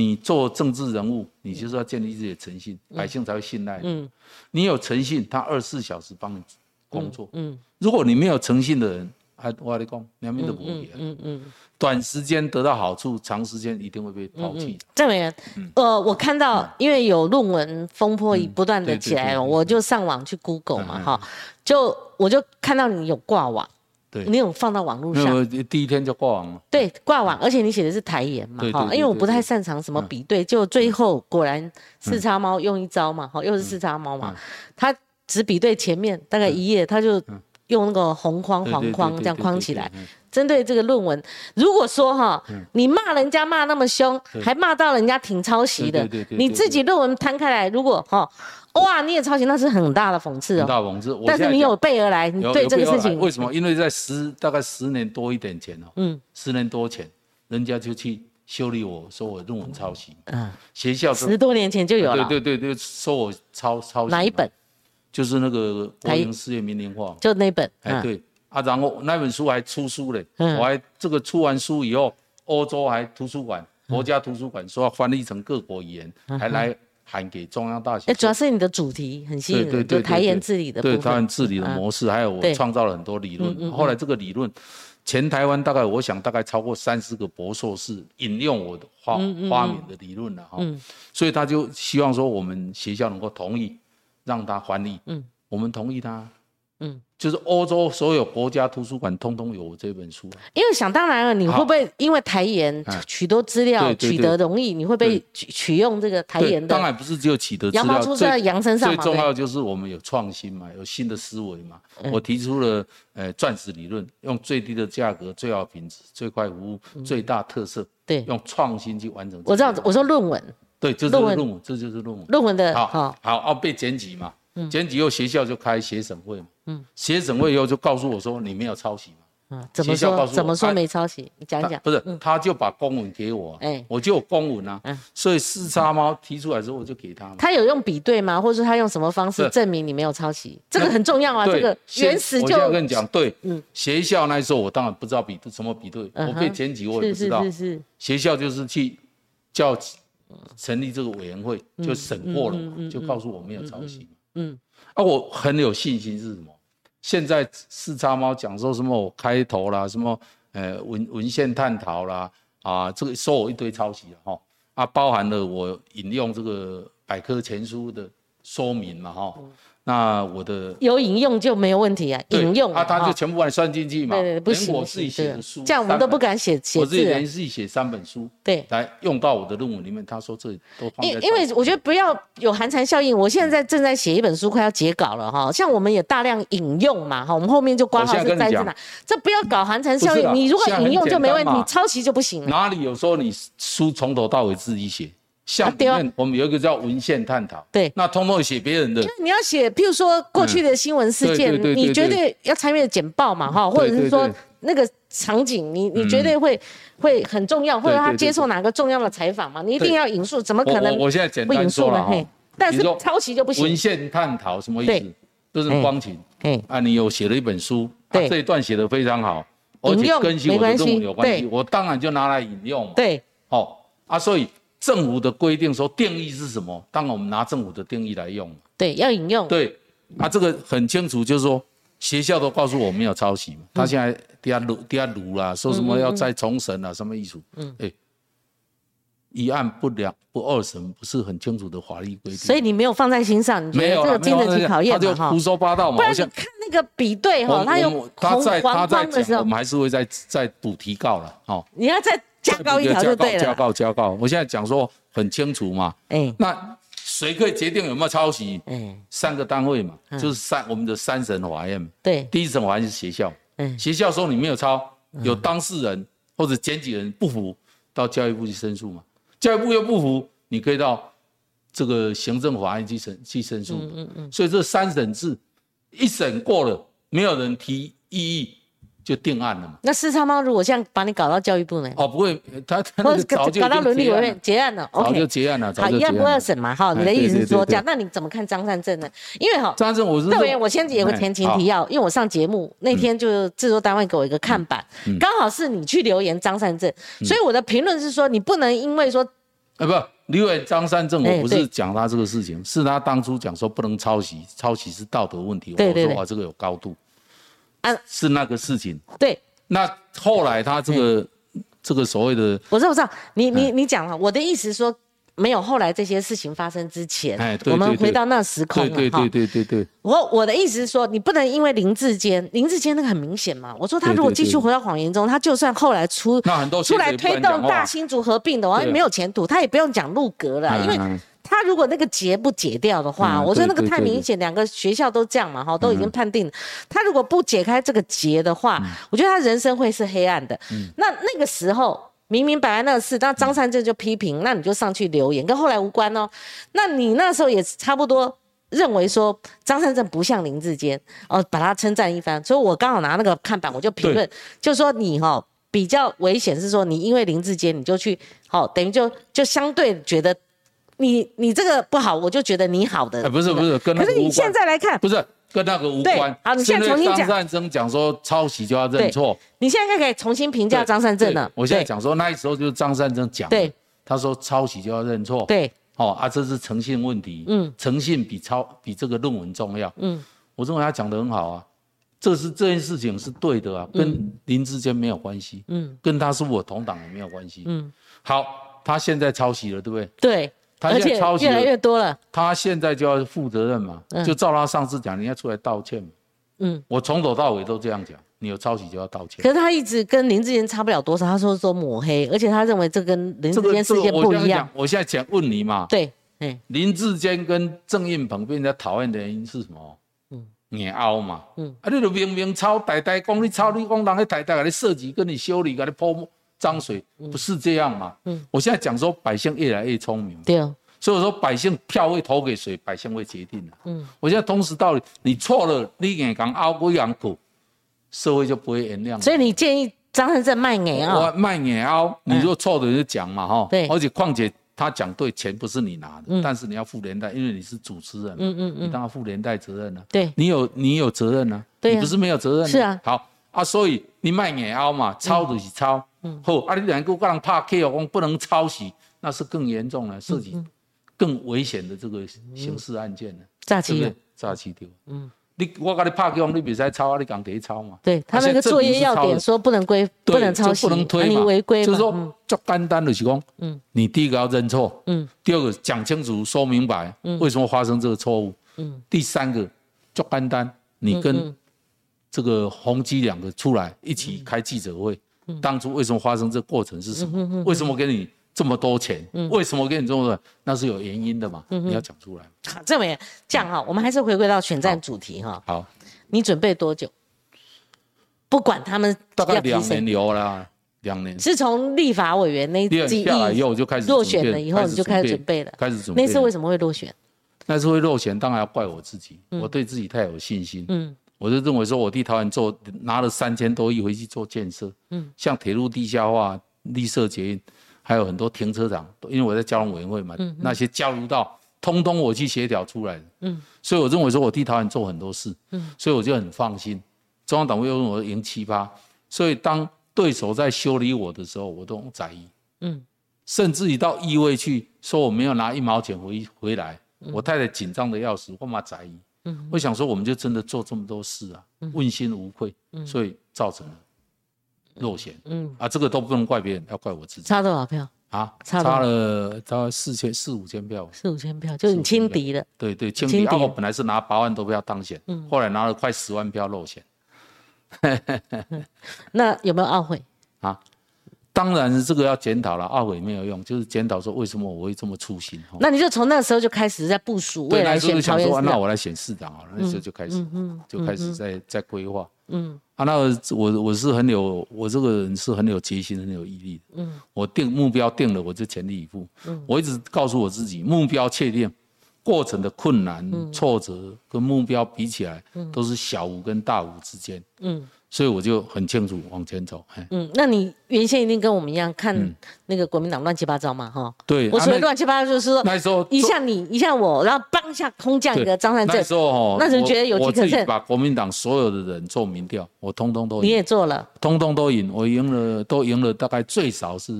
Speaker 2: 你做政治人物，你就是要建立自己的诚信，百姓才会信赖。嗯，你有诚信，他二十四小时帮你工作。嗯，如果你没有诚信的人，还我跟你讲，两边都不会。嗯嗯，短时间得到好处，长时间一定会被抛弃。
Speaker 1: 郑委员，呃，我看到因为有论文风波不断的起来，我就上网去 Google 嘛，哈，就我就看到你有挂网。
Speaker 2: 对，
Speaker 1: 你有放到网络上？
Speaker 2: 第一天就挂网了。
Speaker 1: 对，挂网，而且你写的是台言嘛，哈，因为我不太擅长什么比对，就最后果然四叉猫用一招嘛，哈，又是四叉猫嘛，他只比对前面大概一页，他就用那个红框、黄框这样框起来，针对这个论文，如果说哈，你骂人家骂那么凶，还骂到人家挺抄袭的，你自己论文摊开来，如果哈。哇，你也抄袭，那是很大的讽刺
Speaker 2: 哦。很大讽刺，
Speaker 1: 但是你有备而来，你对这个事情
Speaker 2: 为什么？因为在十大概十年多一点前哦，嗯，十年多前，人家就去修理我说我论文抄袭。嗯，学校
Speaker 1: 十多年前就有了。
Speaker 2: 对对对对，说我抄抄袭。
Speaker 1: 哪一本？
Speaker 2: 就是那个《国营事业民营化》。
Speaker 1: 就那本。
Speaker 2: 哎，对啊，然后那本书还出书嘞。嗯。我还这个出完书以后，欧洲还图书馆国家图书馆说要翻译成各国语言，还来函给中央大学。
Speaker 1: 哎，主要是你的主题很吸引人，就台研治理的。
Speaker 2: 对台湾治理的模式，还有我创造了很多理论。后来这个理论。全台湾大概，我想大概超过三十个博硕士引用我的发发明的理论了哈，所以他就希望说我们学校能够同意让他翻译，我们同意他。嗯，就是欧洲所有国家图书馆通通有这本书。
Speaker 1: 因为想当然了，你会不会因为台研取得资料取得容易，你会被取取用这个台研的？
Speaker 2: 当然不是只有取得资料，
Speaker 1: 出在羊身上
Speaker 2: 最重要就是我们有创新嘛，有新的思维嘛。我提出了呃钻石理论，用最低的价格、最好品质、最快服务、最大特色，
Speaker 1: 对，
Speaker 2: 用创新去完成。
Speaker 1: 我知道，我说论文，
Speaker 2: 对，就是论文，这就是论文。
Speaker 1: 论文的
Speaker 2: 好，好，哦被剪辑嘛。剪辑后，学校就开协审会嘛。嗯，协审会以后就告诉我说你没有抄袭嘛。
Speaker 1: 嗯，怎么说？怎么说没抄袭？你讲讲。
Speaker 2: 不是，他就把公文给我，哎，我就有公文啊。嗯，所以四叉猫提出来之后，我就给他。
Speaker 1: 他有用比对吗？或者说他用什么方式证明你没有抄袭？这个很重要啊。这个原始就。
Speaker 2: 我要跟你讲，对，嗯，学校那时候我当然不知道比什么比对，我被剪辑我也不知道。
Speaker 1: 是是是是。
Speaker 2: 学校就是去叫成立这个委员会，就审过了，就告诉我没有抄袭。嗯。啊，我很有信心是什么？现在四叉猫讲说什么？我开头啦，什么呃文文献探讨啦，啊，这个说我一堆抄袭了哈，啊，包含了我引用这个百科全书的说明嘛哈。那我的
Speaker 1: 有引用就没有问题啊，引用
Speaker 2: 啊，他就全部把你算进去嘛。
Speaker 1: 对对，不行，
Speaker 2: 我自己写的书，
Speaker 1: 这样我们都不敢写写字。
Speaker 2: 我自己连自己写三本书，
Speaker 1: 对，
Speaker 2: 来用到我的论文里面。他说这都
Speaker 1: 因因为我觉得不要有寒蝉效应。我现在正在写一本书，快要截稿了哈。像我们也大量引用嘛哈，我们后面就挂号是在字哪，这不要搞寒蝉效应。你如果引用就没问题，抄袭就不行。
Speaker 2: 哪里有说你书从头到尾自己写？像里面我们有一个叫文献探讨，
Speaker 1: 对，
Speaker 2: 那通通写别人的。
Speaker 1: 你要写，譬如说过去的新闻事件，你绝对要参阅简报嘛，哈，或者是说那个场景，你你绝对会会很重要，或者他接受哪个重要的采访嘛，你一定要引述，怎么可能？
Speaker 2: 我现在简单说了哈，
Speaker 1: 但是抄袭就不行。
Speaker 2: 文献探讨什么意思？就是光景。哎，啊，你有写了一本书，这一段写的非常好，而且跟新闻的有关系，我当然就拿来引用。
Speaker 1: 对，
Speaker 2: 好啊，所以。政府的规定说定义是什么？当然我们拿政府的定义来用。
Speaker 1: 对，要引用。
Speaker 2: 对，啊，这个很清楚，就是说学校都告诉我没有抄袭嘛。他现在底下撸底下撸啦，说什么要再重审啊，什么意思？嗯，哎，一案不两不二审，不是很清楚的法律规定。
Speaker 1: 所以你没有放在心上，你觉得这个经得起考验
Speaker 2: 嘛？哈，胡说八道嘛。
Speaker 1: 不然你看那个比对哈，他有
Speaker 2: 他在他在
Speaker 1: 的时候，
Speaker 2: 我们还是会再再补提告了。哈，
Speaker 1: 你要再。加高一条就对了。
Speaker 2: 加告加告，我现在讲说很清楚嘛。哎，那谁可以决定有没有抄袭？哎，三个单位嘛，就是三我们的三审法院。
Speaker 1: 对，
Speaker 2: 第一审法院是学校。嗯，学校说你没有抄，有当事人或者检举人不服，到教育部去申诉嘛。教育部又不服，你可以到这个行政法院去申去申诉。嗯嗯嗯。所以这三审制，一审过了，没有人提异议。就定案了嘛？
Speaker 1: 那四叉猫如果这样把你搞到教育部呢？
Speaker 2: 哦，不会，他 他早就
Speaker 1: 搞到伦理委员结案了。
Speaker 2: 早就结案了，
Speaker 1: 好，一案不二审嘛，哈。你的意思是说这样？那你怎么看张善政呢？因为哈，
Speaker 2: 张善政我是
Speaker 1: 委员，我先有个前情提要，因为我上节目那天就制作单位给我一个看板，刚好是你去留言张善政，所以我的评论是说，你不能因为说，
Speaker 2: 呃，不，留言张三正，我不是讲他这个事情，是他当初讲说不能抄袭，抄袭是道德问题，我说哇，这个有高度，啊，是那个事情，
Speaker 1: 对。
Speaker 2: 那后来他这个这个所谓的，
Speaker 1: 我知道，我知道，你你你讲了，我的意思说，没有后来这些事情发生之前，哎，我们回到那时空了，
Speaker 2: 对对对对对。
Speaker 1: 我我的意思是说，你不能因为林志坚，林志坚那个很明显嘛，我说他如果继续回到谎言中，他就算后来出出来推动大新竹合并的话，没有前途，他也不用讲入阁了，因为。他如果那个结不解掉的话，我说那个太明显，两个学校都这样嘛，哈，都已经判定。他如果不解开这个结的话，我觉得他人生会是黑暗的。那那个时候明明白白那个事，那张三正就批评，那你就上去留言，跟后来无关哦。那你那时候也差不多认为说张三正不像林志坚哦，把他称赞一番。所以我刚好拿那个看板，我就评论，就说你哈比较危险是说，你因为林志坚，你就去好，等于就就相对觉得你你这个不好，我就觉得你好的。
Speaker 2: 哎，不是不是，跟可
Speaker 1: 是你现在来看，
Speaker 2: 不是跟那个无关。
Speaker 1: 好，你现在重新讲。
Speaker 2: 张善政讲说抄袭就要认错，
Speaker 1: 你现在可以重新评价张善政了。
Speaker 2: 我现在讲说那时候就是张善政讲，
Speaker 1: 对，
Speaker 2: 他说抄袭就要认错，
Speaker 1: 对，
Speaker 2: 哦啊，这是诚信问题，嗯，诚信比抄比这个论文重要，嗯，我认为他讲的很好啊。这是这件事情是对的啊，跟林志坚没有关系，嗯，跟他是我同党也没有关系，嗯，好，他现在抄袭了，对不对？
Speaker 1: 对，而且越来越多了，
Speaker 2: 他现在就要负责任嘛，就照他上次讲，你要出来道歉嘛，嗯，我从头到尾都这样讲，你有抄袭就要道歉。
Speaker 1: 可是他一直跟林志坚差不了多少，他说说抹黑，而且他认为这跟林志坚事件不一样。
Speaker 2: 我现在想问你嘛，
Speaker 1: 对，
Speaker 2: 林志坚跟郑运鹏被人家讨厌的原因是什么？嗯。硬凹嘛，嗯，啊，你就明明抄，代代讲你抄，你讲人家代代给你设计，跟你修理，给你泼脏水，不是这样嘛？嗯，我现在讲说百姓越来越聪明，
Speaker 1: 对啊，
Speaker 2: 所以我说百姓票会投给谁，百姓会决定的。嗯，我现在同时道理，你错了，你硬讲凹过养狗，社会就不会原谅。
Speaker 1: 所以你建议张汉正卖眼凹？
Speaker 2: 我卖眼凹，你如果错的就讲嘛，哈。
Speaker 1: 对，
Speaker 2: 而且况且。他讲对，钱不是你拿的，但是你要负连带，因为你是主持人，嗯嗯嗯，你当然负连带责任了。
Speaker 1: 对，
Speaker 2: 你有你有责任呢，你不是没有责任。
Speaker 1: 是啊，
Speaker 2: 好啊，所以你卖眼凹嘛，抄就是抄，嗯，好，啊，你两个个人怕 K 哦，不能抄袭，那是更严重了，涉及更危险的这个刑事案件了，
Speaker 1: 诈欺，
Speaker 2: 诈欺对，嗯。你我跟你拍给你比赛抄啊，你讲得抄嘛？
Speaker 1: 对他那个作业要点说不能规，不能抄袭，
Speaker 2: 不能推
Speaker 1: 嘛，违规
Speaker 2: 就是说，就简单的是讲，嗯，你第一个要认错，嗯，第二个讲清楚、说明白，嗯，为什么发生这个错误，嗯，第三个就简单，你跟这个宏基两个出来一起开记者会，当初为什么发生这个过程是什么？为什么给你？这么多钱，为什么给你这么多？那是有原因的嘛？你要讲出来。
Speaker 1: 好，这么这样哈，我们还是回归到选战主题哈。
Speaker 2: 好，
Speaker 1: 你准备多久？不管他们
Speaker 2: 大概两年有啦，两年。
Speaker 1: 是从立法委员那
Speaker 2: 一下来以后就开始
Speaker 1: 落选了，以后你就开始准备了。
Speaker 2: 开始准备。
Speaker 1: 那次为什么会落选？
Speaker 2: 那次会落选，当然要怪我自己。我对自己太有信心。嗯。我就认为说，我替桃园做拿了三千多亿回去做建设。嗯。像铁路地下化、绿色捷运。还有很多停车场，因为我在交通委员会嘛，那些交流道通通我去协调出来的，嗯，所以我认为说我替桃园做很多事，嗯，所以我就很放心。中央党委认为我赢七八，所以当对手在修理我的时候，我都很在意，嗯，甚至于到议会去说我没有拿一毛钱回回来，我太太紧张的要死，我嘛在意，嗯，我想说我们就真的做这么多事啊，问心无愧，所以造成了。落选，嗯啊，这个都不能怪别人，要怪我自己。
Speaker 1: 差多少票
Speaker 2: 啊？差了差了四千四五千票。
Speaker 1: 四五千票，就是你轻敌了。
Speaker 2: 对对，轻敌。啊，我本来是拿八万多票当选，嗯，后来拿了快十万票落选。
Speaker 1: 那有没有懊悔啊？
Speaker 2: 当然是这个要检讨了，懊悔没有用，就是检讨说为什么我会这么粗心。
Speaker 1: 那你就从那时候就开始在部署未来选
Speaker 2: 想说，那我来选市长好了，那时候就开始，就开始在在规划。嗯。啊，那我我是很有，我这个人是很有决心、很有毅力的。嗯，我定目标定了，我就全力以赴。嗯，我一直告诉我自己，目标确定，过程的困难、挫折跟目标比起来，都是小五跟大五之间。嗯。所以我就很清楚往前走。
Speaker 1: 嗯，那你原先一定跟我们一样看那个国民党乱七八糟嘛，哈。
Speaker 2: 对。
Speaker 1: 我所谓乱七八糟就是说，
Speaker 2: 那时候
Speaker 1: 一下你一下我，然后帮一下空降一个张善政。
Speaker 2: 那时候哈，
Speaker 1: 那人觉得有机可乘。
Speaker 2: 把国民党所有的人做民调，我通通都。
Speaker 1: 你也做了。
Speaker 2: 通通都赢，我赢了，都赢了，大概最少是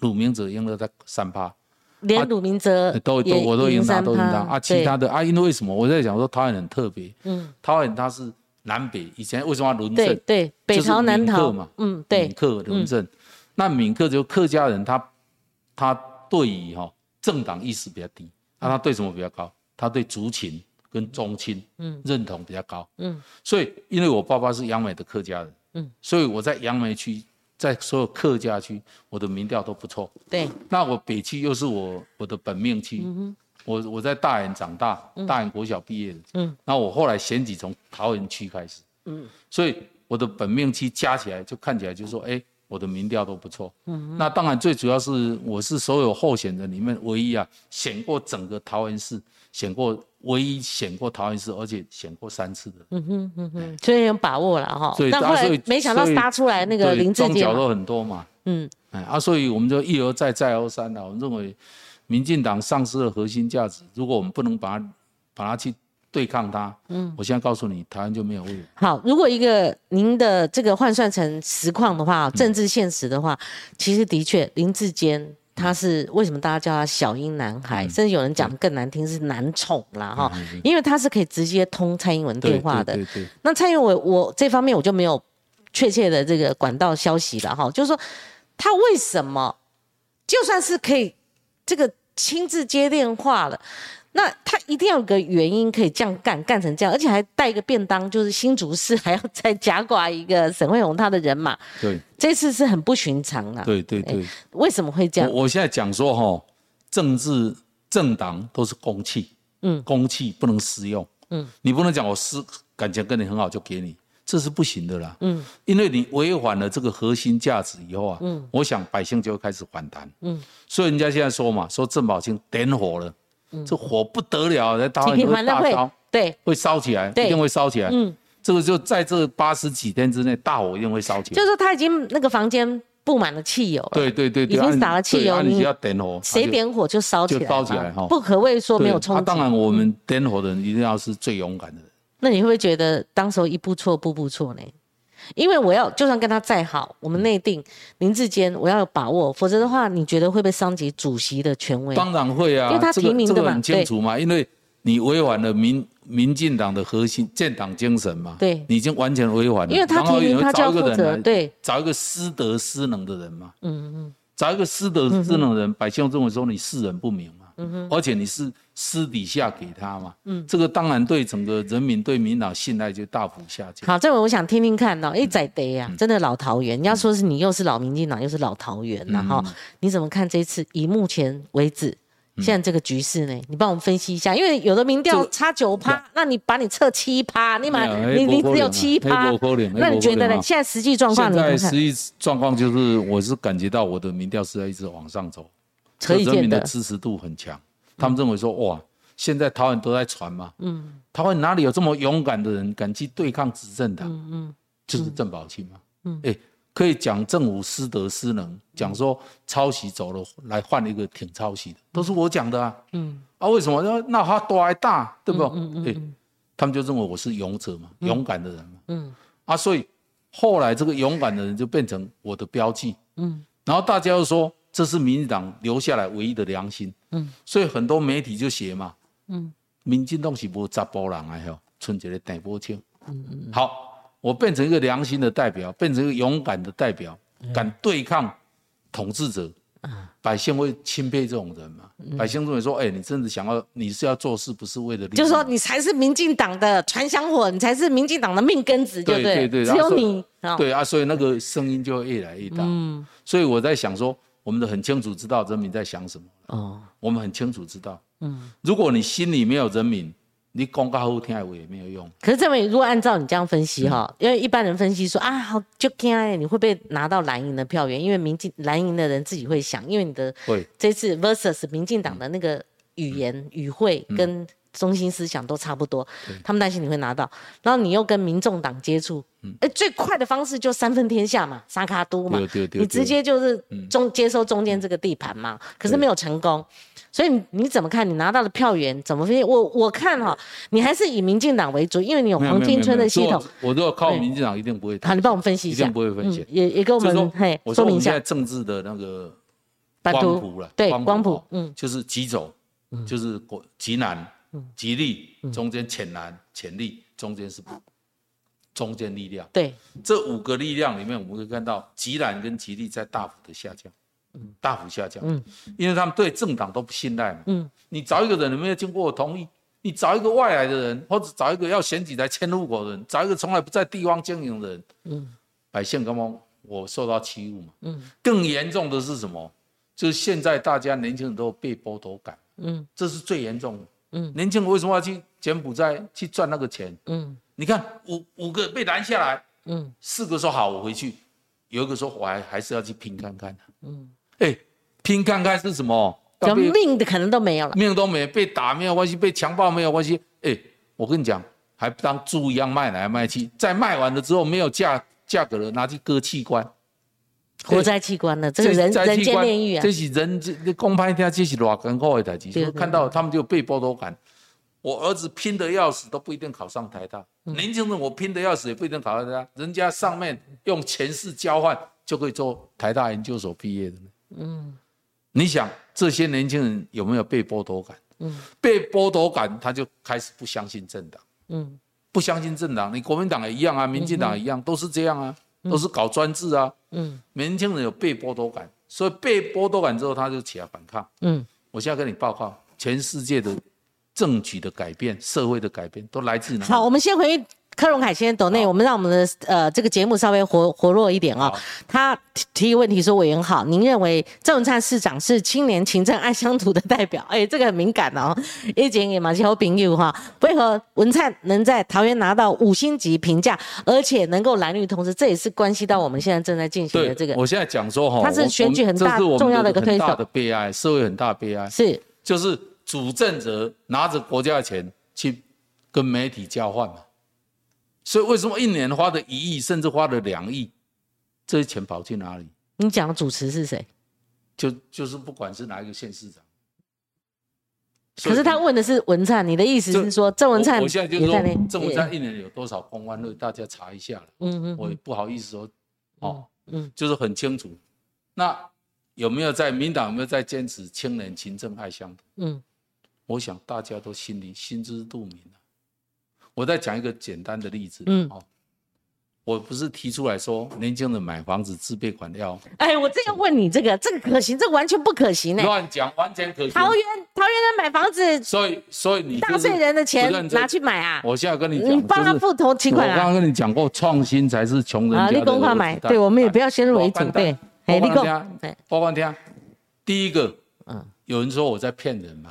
Speaker 2: 鲁明哲赢了在三趴。
Speaker 1: 连鲁明哲
Speaker 2: 都都我都赢他，都赢他啊！其他的
Speaker 1: 啊，
Speaker 2: 因为为什么？我在想说，桃园很特别。嗯。桃园他是。南北以前为什么要轮镇？
Speaker 1: 对对，北朝南逃
Speaker 2: 嘛。
Speaker 1: 嗯，对。
Speaker 2: 闽客轮镇，那闽客就客家人，他他对于哈政党意识比较低，那他对什么比较高？他对族群跟宗亲嗯认同比较高嗯，所以因为我爸爸是杨梅的客家人嗯，所以我在杨梅区，在所有客家区，我的民调都不错。
Speaker 1: 对，
Speaker 2: 那我北区又是我我的本命区。我我在大园长大，大园国小毕业的，嗯，那我后来选举从桃园区开始，嗯，所以我的本命区加起来就看起来就是说，哎，我的民调都不错，嗯，那当然最主要是我是所有候选人里面唯一啊选过整个桃园市选过唯一选过桃园市，而且选过三次的。嗯哼
Speaker 1: 嗯哼，所以有把握了哈。但后来没想到杀出来那个林志坚，
Speaker 2: 角都很多嘛。嗯，哎啊，所以我们就一而再再而三的，我们认为民进党丧失了核心价值，如果我们不能把它把它去对抗它，嗯，我现在告诉你，台湾就没有未来。
Speaker 1: 好，如果一个您的这个换算成实况的话，政治现实的话，其实的确林志坚。他是为什么大家叫他小英男孩，甚至有人讲更难听是男宠啦哈，因为他是可以直接通蔡英文电话的。那蔡英文我这方面我就没有确切的这个管道消息了哈，就是说他为什么就算是可以这个亲自接电话了。那他一定要有个原因可以这样干，干成这样，而且还带一个便当，就是新竹市还要再夹挂一个沈惠宏他的人马。
Speaker 2: 对，
Speaker 1: 这次是很不寻常啊。
Speaker 2: 对对对。
Speaker 1: 为什么会这样？
Speaker 2: 我现在讲说哈，政治政党都是公器，嗯，公器不能私用，嗯，你不能讲我私感情跟你很好就给你，这是不行的啦，嗯，因为你违反了这个核心价值以后啊，嗯，我想百姓就会开始反弹，嗯，所以人家现在说嘛，说郑宝清点火了。这火不得了，在大会会大烧，
Speaker 1: 对，
Speaker 2: 会烧起来，一定会烧起来。嗯，这个就在这八十几天之内，大火一定会烧起来。
Speaker 1: 就是说他已经那个房间布满了汽油了，
Speaker 2: 对对对，
Speaker 1: 已经撒了汽油，
Speaker 2: 你要点火，
Speaker 1: 谁点火就烧起来，
Speaker 2: 就烧起来哈，
Speaker 1: 不可谓说没有冲击。
Speaker 2: 当然，我们点火的人一定要是最勇敢的人。
Speaker 1: 那你会不会觉得当时候一步错，步步错呢？因为我要就算跟他再好，我们内定林志坚，我要有把握，否则的话，你觉得会不会伤及主席的权威？
Speaker 2: 当然会啊，
Speaker 1: 因为他提名的
Speaker 2: 嘛，很清楚嘛，因为你违反了民民进党的核心建党精神嘛，
Speaker 1: 对，
Speaker 2: 你已经完全违反了。
Speaker 1: 因为他提名，他就要负责，对，
Speaker 2: 找一个失德失能的人嘛，嗯嗯，找一个失德失能的人，百姓认为说你世人不明嘛。嗯哼，而且你是私底下给他嘛，嗯，这个当然对整个人民对民党信赖就大幅下降。
Speaker 1: 好，这位我想听听看哦，哎，仔得呀，真的老桃园，你要说是你又是老民进党又是老桃园，然后你怎么看这次？以目前为止，现在这个局势呢？你帮我们分析一下，因为有的民调差九趴，那你把你测七趴，你买你你只有七趴，那你觉得呢？现在实际状况，
Speaker 2: 现在实际状况就是，我是感觉到我的民调是在一直往上走。人民的支持度很强，他们认为说哇，现在台湾都在传嘛，嗯，台湾哪里有这么勇敢的人敢去对抗执政党？嗯嗯，就是郑宝清嘛，嗯，哎，可以讲政府失德失能，讲说抄袭走了来换一个挺抄袭的，都是我讲的啊，嗯，啊为什么？那那他多还大，对不？哎，他们就认为我是勇者嘛，勇敢的人嘛，嗯，啊，所以后来这个勇敢的人就变成我的标记，嗯，然后大家又说。这是民进党留下来唯一的良心，嗯，所以很多媒体就写嘛，嗯，民进党是无杂波人啊，吼，春节的大波枪，嗯嗯，好，我变成一个良心的代表，变成一个勇敢的代表，敢对抗统治者，百姓会钦佩这种人嘛？百姓认为说，哎，你真的想要，你是要做事，不是为了，
Speaker 1: 就是说你才是民进党的传香火，你才是民进党的命根子，对对对，只有你，
Speaker 2: 对啊，所以那个声音就会越来越大，嗯，所以我在想说。我们都很清楚知道人民在想什么哦，我们很清楚知道，嗯，如果你心里没有人民，你公告后听我也没有用。
Speaker 1: 可是这位如果按照你这样分析哈，因为一般人分析说啊，好就听你会不会拿到蓝营的票源？因为民进蓝营的人自己会想，因为你的
Speaker 2: 会
Speaker 1: 这次 versus 民进党的那个语言语汇跟。中心思想都差不多，他们担心你会拿到，然后你又跟民众党接触，哎，最快的方式就三分天下嘛，沙卡都嘛，你直接就是中接收中间这个地盘嘛，可是没有成功，所以你怎么看？你拿到的票源怎么分析？我我看哈，你还是以民进党为主，因为你有黄金村的系统。
Speaker 2: 我如果靠民进党，一定不会。
Speaker 1: 好，你帮我们分析一下。
Speaker 2: 一定不会分析。
Speaker 1: 也也跟我们嘿说明一下
Speaker 2: 政治的那个光谱了，
Speaker 1: 对光谱，
Speaker 2: 嗯，就是极走，就是国极南。极力中间浅蓝潜力中间是中间力量，
Speaker 1: 对。
Speaker 2: 这五个力量里面，我们可以看到吉蓝跟吉利在大幅的下降，嗯，大幅下降，嗯，因为他们对政党都不信赖嘛，嗯，你找一个人，有没有经过我同意？你找一个外来的人，或者找一个要选举来迁入口的人，找一个从来不在地方经营的人，嗯，百姓刚刚我受到欺侮嘛，嗯，更严重的是什么？就是现在大家年轻人都有被剥夺感，嗯，这是最严重的。嗯，年轻人为什么要去柬埔寨去赚那个钱？嗯，你看五五个被拦下来，嗯，四个说好我回去，有一个说我还还是要去拼看看的。嗯，哎，拼看看是什么？
Speaker 1: 命的可能都没有了，
Speaker 2: 命都没，被打没有关系，被强暴没有关系。哎，我跟你讲，还当猪一样卖来卖去，在卖完了之后没有价价格了，拿去割器官，
Speaker 1: 活摘器官了，这是人人间炼狱啊！
Speaker 2: 这是人间公拍天，这是偌艰苦的代志。看到他们就被剥夺感。我儿子拼得要死都不一定考上台大，年轻人我拼得要死也不一定考上台大，人家上面用前世交换就可以做台大研究所毕业的。嗯，你想这些年轻人有没有被剥夺感？嗯，被剥夺感他就开始不相信政党。嗯，不相信政党，你国民党也一样啊，民进党一样，都是这样啊，都是搞专制啊。嗯，年轻人有被剥夺感，所以被剥夺感之后他就起来反抗。嗯，我现在跟你报告，全世界的。政局的改变，社会的改变，都来自哪？
Speaker 1: 好，我们先回柯荣凯先生抖内，我们让我们的呃这个节目稍微活活络一点啊。他提一个问题说：“委员好，您认为郑文灿市长是青年勤政爱乡土的代表？哎，这个很敏感哦。一讲也马西好朋友哈，为何文灿能在桃园拿到五星级评价，而且能够蓝绿同时，这也是关系到我们现在正在进行的这个。
Speaker 2: 我现在讲说哈，
Speaker 1: 他是选举很大重要的一个推手
Speaker 2: 的悲哀，社会很大悲哀
Speaker 1: 是
Speaker 2: 就是。主政者拿着国家的钱去跟媒体交换嘛，所以为什么一年花的一亿，甚至花了两亿，这些钱跑去哪里？
Speaker 1: 你讲的主持是谁？
Speaker 2: 就就是不管是哪一个县市长。
Speaker 1: 可是他问的是文灿，你的意思是说郑文灿？
Speaker 2: 我现在就说郑文灿一年有多少公安，大家查一下了。嗯嗯，我也不好意思说，哦，嗯，就是很清楚。那有没有在民党有没有在坚持青年勤政爱乡嗯。我想大家都心里心知肚明了。我再讲一个简单的例子，嗯，哦，我不是提出来说年轻人买房子自备款要，
Speaker 1: 哎，我正要问你这个，这个可行？这完全不可行呢。
Speaker 2: 乱讲，完全可行。
Speaker 1: 桃园桃园人买房子，
Speaker 2: 所以所以你
Speaker 1: 纳税人的钱拿去买啊？
Speaker 2: 我现在跟你讲，
Speaker 1: 你帮他付头期款啊？
Speaker 2: 我刚刚跟你讲过，创新才是穷人家的。
Speaker 1: 立功买，对，我们也不要先入为主，对，
Speaker 2: 哎，立功，对，包光听，第一个，嗯，有人说我在骗人嘛。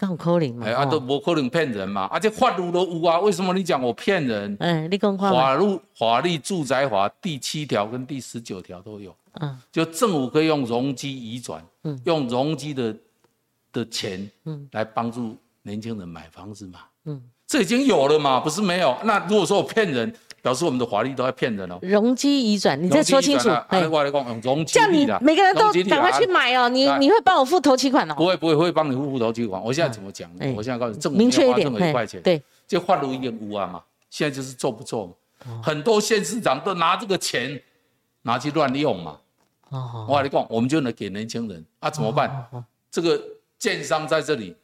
Speaker 1: 刚好可能嘛，哎，
Speaker 2: 啊，都无可能骗人嘛，而且法律都有啊，为什么你讲我骗人？
Speaker 1: 哎，你讲
Speaker 2: 法律法律住宅法第七条跟第十九条都有，嗯，就政府可以用容积移转，嗯，用容积的的钱，嗯，来帮助年轻人买房子嘛，嗯，这已经有了嘛，不是没有。那如果说我骗人？表示我们的法律都在骗人哦。
Speaker 1: 容积移转，你再说清楚。
Speaker 2: 哎，我来讲，容积。
Speaker 1: 这样你每个人都赶快去买哦。你你会帮我付头期款哦？
Speaker 2: 不会不会，会帮你付付头期款。我现在怎么讲？我现在告诉你，政府
Speaker 1: 明确一点，
Speaker 2: 一块钱。
Speaker 1: 对，
Speaker 2: 就换了一点五万嘛。现在就是做不做？很多县市长都拿这个钱拿去乱用嘛。哦。我来讲，我们就能给年轻人啊？怎么办？这个建商在这里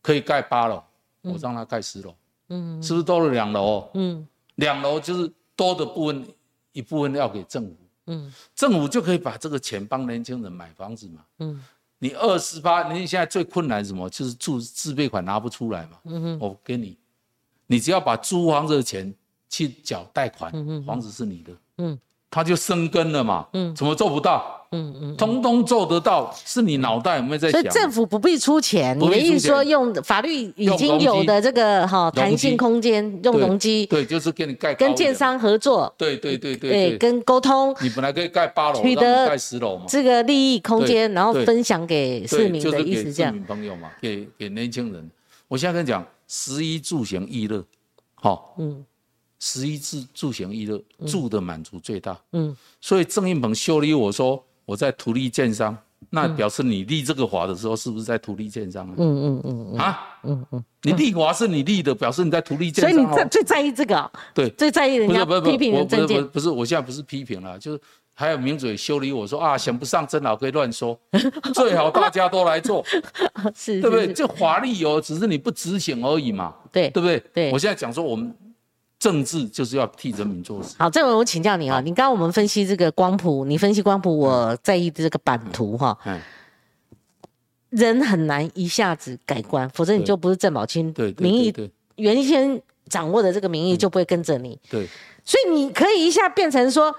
Speaker 2: 可以盖八楼，我让他盖十楼。嗯。是不是多了两楼？嗯。两楼就是多的部分，一部分要给政府，嗯，政府就可以把这个钱帮年轻人买房子嘛，嗯，你二十八，你现在最困难什么？就是住自备款拿不出来嘛，嗯哼，我给你，你只要把租房子的钱去缴贷款，嗯房子是你的，嗯。他就生根了嘛，嗯，怎么做不到？嗯嗯，通通做得到，是你脑袋有没有在想？
Speaker 1: 所以政府不必出钱，你的意思说用法律已经有的这个哈弹性空间，用容积，
Speaker 2: 对，就是给你盖，
Speaker 1: 跟建商合作，
Speaker 2: 对对对对，
Speaker 1: 跟沟通，
Speaker 2: 你本来可以盖八楼，
Speaker 1: 取得
Speaker 2: 盖十楼嘛，
Speaker 1: 这个利益空间，然后分享给市民的意思这样。
Speaker 2: 市民朋友嘛，给给年轻人，我现在跟你讲，十一住行娱乐，好，嗯。十一住住行娱乐住的满足最大，嗯，所以郑运鹏修理我说我在土利建商，那表示你立这个法的时候是不是在土利建商啊？嗯嗯嗯嗯啊，嗯嗯，你立法是你立的，表示你在土利建商。
Speaker 1: 所以你最最在意这个，
Speaker 2: 对，
Speaker 1: 最在意人家批评的证件。
Speaker 2: 不是，我现在不是批评了，就是还有名嘴修理我说啊，想不上真老可以乱说，最好大家都来做，
Speaker 1: 是，
Speaker 2: 对不对？这法律哦，只是你不执行而已嘛，
Speaker 1: 对，
Speaker 2: 对不对？
Speaker 1: 对，
Speaker 2: 我现在讲说我们。政治就是要替人民做事。
Speaker 1: 好，这位我请教你啊，你刚刚我们分析这个光谱，你分析光谱，我在意这个版图哈。嗯。人很难一下子改观，否则你就不是郑宝清。
Speaker 2: 对。
Speaker 1: 民意原先掌握的这个民意就不会跟着你。
Speaker 2: 对。
Speaker 1: 所以你可以一下变成说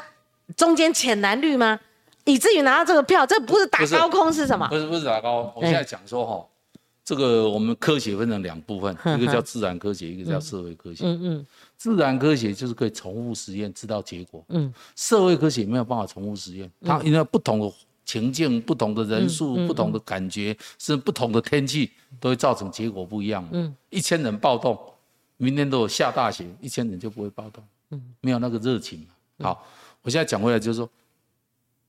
Speaker 1: 中间浅蓝绿吗？以至于拿到这个票，这不是打高空是什么？
Speaker 2: 不是不是打高，我现在讲说哈，这个我们科学分成两部分，一个叫自然科学，一个叫社会科学。嗯嗯。自然科学就是可以重复实验知道结果，嗯，社会科学没有办法重复实验，它因为不同的情境、不同的人数、不同的感觉，是不同的天气，都会造成结果不一样。嗯，一千人暴动，明天都有下大雪，一千人就不会暴动。嗯，没有那个热情。好，我现在讲回来就是说，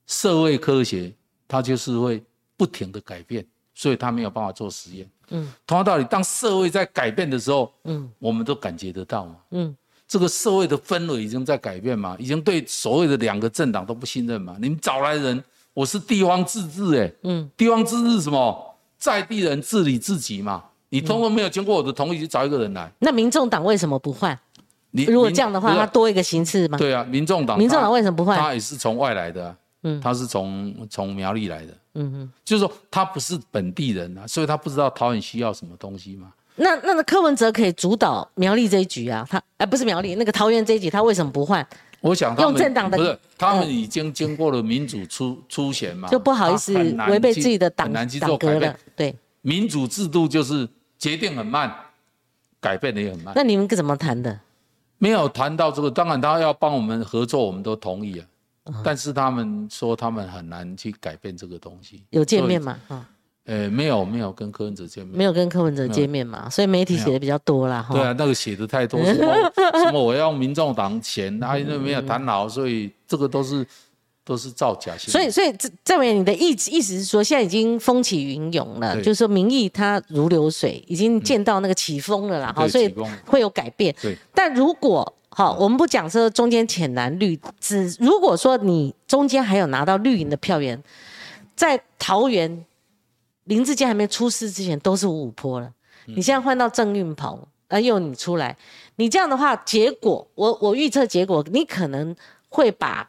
Speaker 2: 社会科学它就是会不停的改变，所以他没有办法做实验。嗯，同样道理，当社会在改变的时候，嗯，我们都感觉得到嘛。嗯。这个社会的氛围已经在改变嘛，已经对所谓的两个政党都不信任嘛。你们找来人，我是地方自治，哎，嗯，地方自治什么，在地人治理自己嘛。你通过没有经过我的同意，去找一个人来。
Speaker 1: 那民众党为什么不换？你如果这样的话，他多一个形式吗？
Speaker 2: 对啊，民众党，
Speaker 1: 民众党为什么不换？
Speaker 2: 他也是从外来的，嗯，他是从从苗栗来的，嗯嗯，就是说他不是本地人啊，所以他不知道桃园需要什么东西嘛。
Speaker 1: 那那个柯文哲可以主导苗栗这一局啊，他哎不是苗栗那个桃园这一局，他为什么不换？
Speaker 2: 我想
Speaker 1: 用政党的
Speaker 2: 不是，他们已经经过了民主初初选嘛，
Speaker 1: 就不好意思违背自己的党党格了。对，
Speaker 2: 民主制度就是决定很慢，改变的也很慢。
Speaker 1: 那你们怎么谈的？
Speaker 2: 没有谈到这个，当然他要帮我们合作，我们都同意啊。但是他们说他们很难去改变这个东西。
Speaker 1: 有见面吗？啊。
Speaker 2: 呃，没有没有跟柯文哲见面，
Speaker 1: 没有跟柯文哲见面嘛，所以媒体写的比较多啦。
Speaker 2: 对啊，那个写的太多，什么什么我要民众党钱，他因为没有谈好，所以这个都是都是造假。
Speaker 1: 所以所以郑郑伟，你的意意思是说，现在已经风起云涌了，就是说民意它如流水，已经见到那个起风了啦，哈，所以会有改变。
Speaker 2: 对，
Speaker 1: 但如果好，我们不讲说中间浅蓝绿，只如果说你中间还有拿到绿营的票源，在桃园。林志坚还没出事之前都是五五坡了，你现在换到郑运鹏，啊，又你出来，你这样的话，结果我我预测结果，你可能会把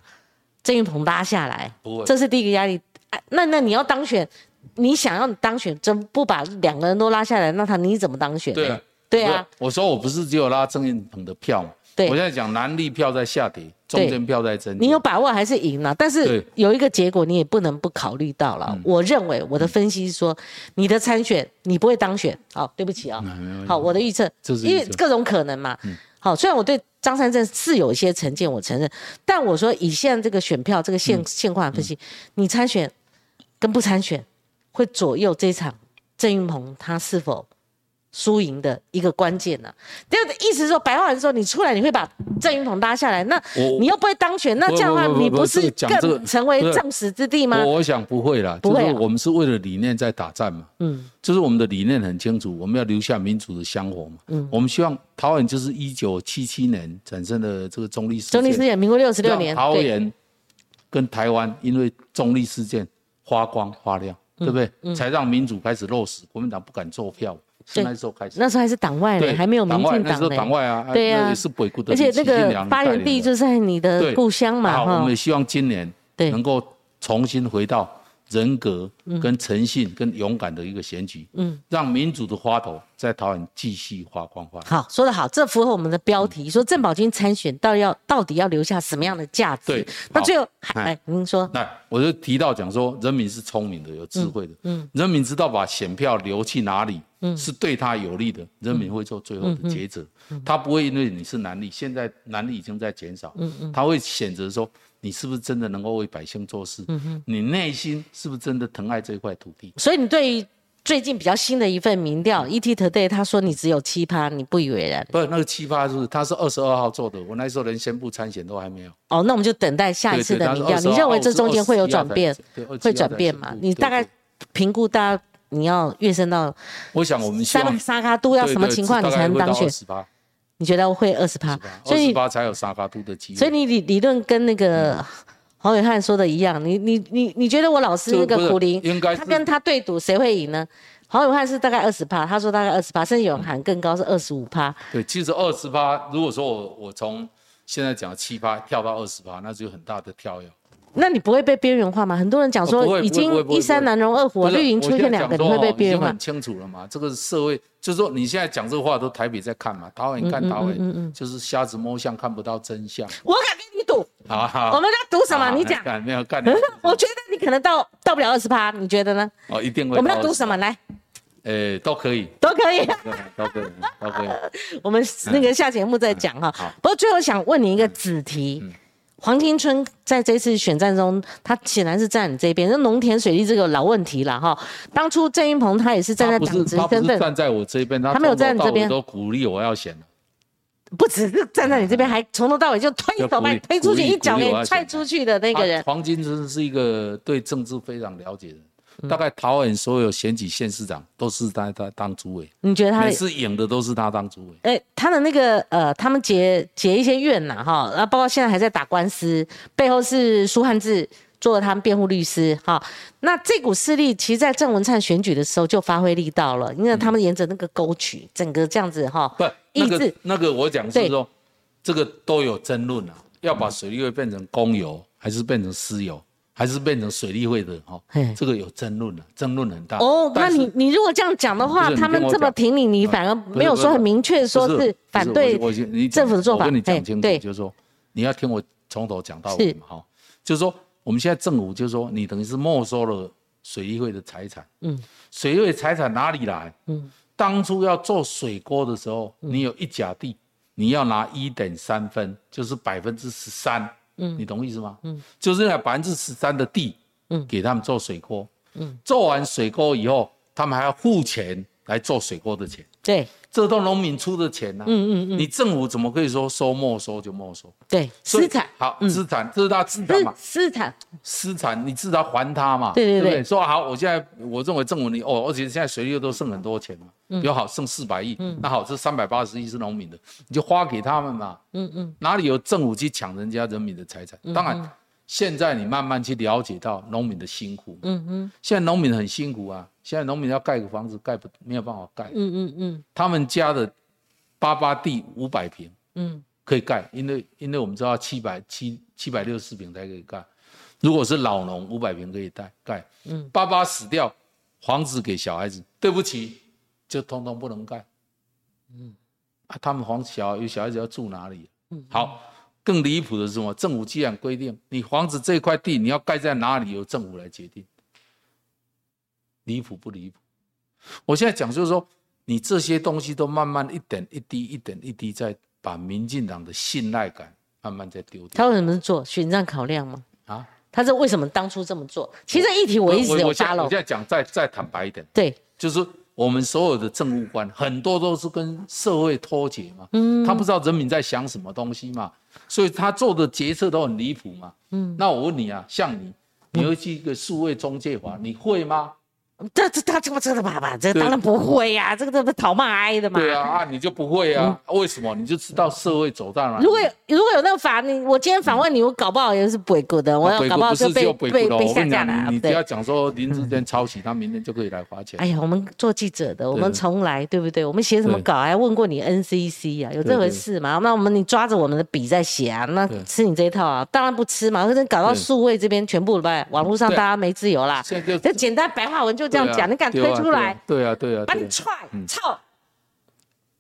Speaker 1: 郑运鹏拉下来，这是第一个压力。那那你要当选，你想要当选，真不把两个人都拉下来，那他你怎么当选？
Speaker 2: 对啊，
Speaker 1: 对啊。
Speaker 2: 我说我不是只有拉郑运鹏的票嘛，我现在讲南力票在下跌。中间票在增，
Speaker 1: 你有把握还是赢了？但是有一个结果，你也不能不考虑到了。我认为我的分析是说，你的参选你不会当选。好，对不起啊。好，我的预测，因为各种可能嘛。好，虽然我对张三正是有一些成见，我承认，但我说以现在这个选票这个现现况分析，你参选跟不参选会左右这场郑云鹏他是否。输赢的一个关键呢。第二个意思是说，白话人说，你出来你会把郑云鹏拉下来，那你又不会当选，那这样的话，你不是更成为众矢之的吗？
Speaker 2: 我想不会啦，不会。我们是为了理念在打战嘛。嗯，就是我们的理念很清楚，我们要留下民主的香火嘛。嗯，我们希望桃园就是一九七七年产生的这个中立事件，
Speaker 1: 中立事件，民国六十六年，
Speaker 2: 桃园跟台湾因为中立事件发光发亮，对不对？才让民主开始落实，国民党不敢做票。那时候开始，
Speaker 1: 那时候还是党外嘞，还没有民进
Speaker 2: 党嘞。党外啊，
Speaker 1: 对
Speaker 2: 呀，是北固的。
Speaker 1: 而且那个发源地就在你的故乡嘛。
Speaker 2: 哈，我们希望今年能够重新回到。人格跟诚信跟勇敢的一个选举，嗯，让民主的花朵在桃园继续发光发。
Speaker 1: 好，说得好，这符合我们的标题。说郑宝金参选，到底要到底要留下什么样的价值？
Speaker 2: 对，
Speaker 1: 那最后，哎，您说，
Speaker 2: 那我就提到讲说，人民是聪明的，有智慧的，嗯，人民知道把选票留去哪里，嗯，是对他有利的，人民会做最后的抉择，他不会因为你是男力，现在男力已经在减少，嗯嗯，他会选择说。你是不是真的能够为百姓做事？嗯，你内心是不是真的疼爱这一块土地？
Speaker 1: 所以你对于最近比较新的一份民调，ET Today 他说你只有七趴，你不以为然？
Speaker 2: 不，那个七趴是他是二十二号做的，我那时候连宣布参选都还没有。
Speaker 1: 哦，那我们就等待下一次的民调。你认为这中间会有转变？会转变吗？你大概评估大家你要跃升到？
Speaker 2: 我想我们
Speaker 1: 三沙卡都要什么情况你才能当选？你觉得会二十趴？
Speaker 2: 二十八才有沙发度的机会。
Speaker 1: 所以你理理论跟那个黄伟汉说的一样，你你你你觉得我老师那个苦林，应该他跟他对赌谁会赢呢？黄伟汉是大概二十趴，他说大概二十趴，甚至有人喊更高是二十五趴。
Speaker 2: 对，其实二十趴，如果说我我从现在讲七趴跳到二十趴，那就有很大的跳跃。
Speaker 1: 那你不会被边缘化吗？很多人讲说已经一山难容二虎，绿营出现两个，你会被边缘化？
Speaker 2: 很清楚了嘛，这个社会就是说你现在讲这个话都台北在看嘛，桃园看桃园，就是瞎子摸象看不到真相。
Speaker 1: 我敢跟你赌，
Speaker 2: 好好，
Speaker 1: 我们要赌什么？你讲，
Speaker 2: 没有干。
Speaker 1: 我觉得你可能到到不了二十趴，你觉得呢？
Speaker 2: 哦，一定会。
Speaker 1: 我们要赌什么？来，
Speaker 2: 呃，都可以，
Speaker 1: 都可以，
Speaker 2: 都可以，都可以。
Speaker 1: 我们那个下节目再讲哈。不过最后想问你一个子题。黄金春在这次选战中，他显然是站你这边。那农田水利这个老问题了哈。当初郑云鹏他也是站在党职身份，
Speaker 2: 站在我这边，
Speaker 1: 他没有站在这边，
Speaker 2: 都鼓励我要选
Speaker 1: 不只是站在你这边，还从头到尾就推手把你推出去，一脚给踹出去的那个人。
Speaker 2: 黄金春是一个对政治非常了解的。大概桃园所有选举县市长都是他他当主委，
Speaker 1: 你觉得他
Speaker 2: 每次赢的都是他当主委？
Speaker 1: 哎，他的那个呃，他们结结一些怨呐哈，然后包括现在还在打官司，背后是苏汉志做了他们辩护律师哈。那这股势力其实，在郑文灿选举的时候就发挥力道了，因为他们沿着那个沟渠，整个这样子哈。
Speaker 2: 不，那个那个我讲是说，这个都有争论啊，要把水利会变成公有还是变成私有？还是变成水利会的哈，这个有争论了，争论很大。
Speaker 1: 哦，那你你如果这样讲的话，他们这么评你，你反而没有说很明确说是反对政府的做法。
Speaker 2: 我跟你讲清楚，就是说你要听我从头讲到尾嘛哈。就是说我们现在政府就是说你等于是没收了水利会的财产。嗯，水利会财产哪里来？嗯，当初要做水沟的时候，你有一甲地，你要拿一点三分，就是百分之十三。嗯，你懂意思吗？嗯，就是那百分之十三的地，嗯，给他们做水沟，嗯，做完水沟以后，他们还要付钱来做水沟的钱。
Speaker 1: 对，
Speaker 2: 这都农民出的钱呐。嗯嗯嗯。你政府怎么可以说收没收就没收？
Speaker 1: 对，私产。
Speaker 2: 好，私产，这是他资产嘛？
Speaker 1: 私产。
Speaker 2: 私产，你至少还他嘛？
Speaker 1: 对对对。
Speaker 2: 说好，我现在我认为政府你哦，而且现在水利都剩很多钱嘛，比较好，剩四百亿。嗯。那好，这三百八十亿是农民的，你就花给他们嘛。嗯嗯。哪里有政府去抢人家人民的财产？当然，现在你慢慢去了解到农民的辛苦。嗯嗯。现在农民很辛苦啊。现在农民要盖个房子，盖不没有办法盖。嗯嗯嗯。他们家的八八地五百平，嗯，可以盖，因为因为我们知道七百七七百六十四平才可以盖。如果是老农，五百平可以盖盖。嗯。爸爸死掉，房子给小孩子，对不起，就通通不能盖。嗯。啊，他们房小有小孩子要住哪里？嗯。好，更离谱的是什么？政府既然规定你房子这块地你要盖在哪里，由政府来决定。离谱不离谱？我现在讲就是说，你这些东西都慢慢一点一滴、一点一滴在把民进党的信赖感慢慢在丢掉。
Speaker 1: 他为什么做选战考量吗？啊，他是为什么当初这么做？其实议题我一直有发了。
Speaker 2: 我现在讲再再坦白一点，
Speaker 1: 对，
Speaker 2: 就是我们所有的政务官很多都是跟社会脱节嘛，嗯，他不知道人民在想什么东西嘛，所以他做的决策都很离谱嘛，嗯。那我问你啊，像你，你会去一个数位中介法，你会吗？
Speaker 1: 这这他这么这的爸爸，这当然不会呀，这个这不讨骂挨的嘛。
Speaker 2: 对啊，啊你就不会啊？为什么？你就知道社会走到哪。
Speaker 1: 如果有如果有那个法，你我今天访问你，我搞不好也是不会过的，我搞不好就被被被下架了。
Speaker 2: 你不要讲说林志坚抄袭，他明天就可以来花钱。
Speaker 1: 哎呀，我们做记者的，我们从来对不对？我们写什么稿还问过你 NCC 啊？有这回事吗？那我们你抓着我们的笔在写啊？那吃你这一套啊？当然不吃嘛！可是搞到数位这边全部吧，网络上大家没自由啦。这简单白话文就这样讲，你敢推？出来，
Speaker 2: 对啊，对啊，
Speaker 1: 把你踹，操！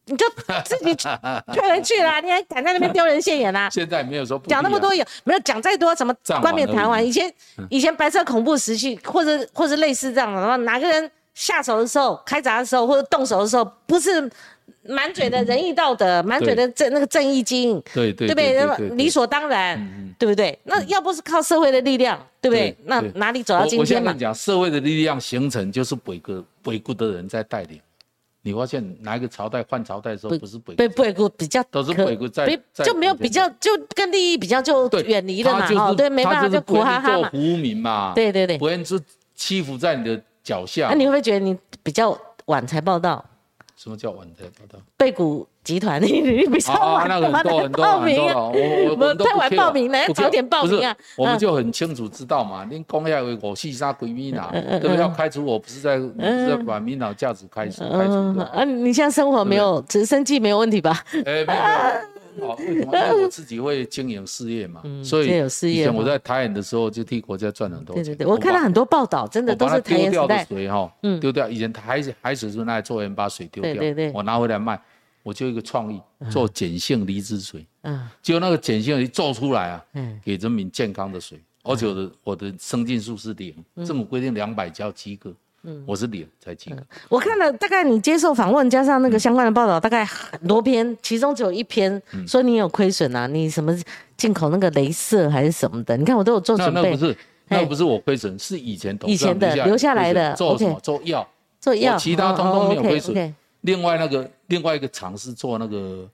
Speaker 1: 你就自己 推人去了，你还敢在那边丢人现眼啊？
Speaker 2: 现在没有说
Speaker 1: 讲那么多有没有讲再多什么冠冕堂皇？以前以前白色恐怖时期，或者或者类似这样的，然后哪个人下手的时候、开闸的时候或者动手的时候，不是满嘴的仁义道德、满嘴的正那个正义经，
Speaker 2: 对对
Speaker 1: 对不对？理所当然，对不对？那要不是靠社会的力量，对不对？那哪里走到今天
Speaker 2: 嘛？我讲社会的力量形成，就是北国北国的人在带领。你发现哪一个朝代换朝代的时候不是北
Speaker 1: 北北国比较
Speaker 2: 都是北国在
Speaker 1: 就没有比较就跟利益比较就远离了嘛？哦，对，没办法就苦哈哈嘛。
Speaker 2: 服民嘛，
Speaker 1: 对对对，
Speaker 2: 不愿是欺负在你的脚下。
Speaker 1: 那你会不会觉得你比较晚才报道？
Speaker 2: 什么叫晚的报道？
Speaker 1: 贝谷集团，你你比较晚报名啊？我我太晚报名了，早点报名啊！
Speaker 2: 我们就很清楚知道嘛，您公要为我细杀鬼迷脑，对不对？要开除我不是在不是在把迷脑价值开除开除
Speaker 1: 啊！你现在生活没有，只是生计没有问题吧？
Speaker 2: 哎，没有。好，为什么？因为我自己会经营事业嘛，所以以前我在台演的时候就替国家赚很多钱。对
Speaker 1: 对对，我看到很多报道，真的都是
Speaker 2: 丢掉的水哈，丢掉。以前海水海水是拿来做盐，把水丢掉。对对对，我拿回来卖，我就一个创意做碱性离子水。嗯，结果那个碱性一做出来啊，嗯，给人民健康的水，而且我的我的生净素是零，政府规定两百焦及格。嗯，我是脸才进。
Speaker 1: 我看了大概你接受访问加上那个相关的报道，大概很多篇，其中只有一篇说你有亏损啊，你什么进口那个镭射还是什么的？你看我都有做准备。
Speaker 2: 那那不是，那不是我亏损，是以前
Speaker 1: 以前的留下来的。
Speaker 2: 做什么？做药。
Speaker 1: 做药。
Speaker 2: 其他通通没有亏损。另外那个另外一个厂是做那个，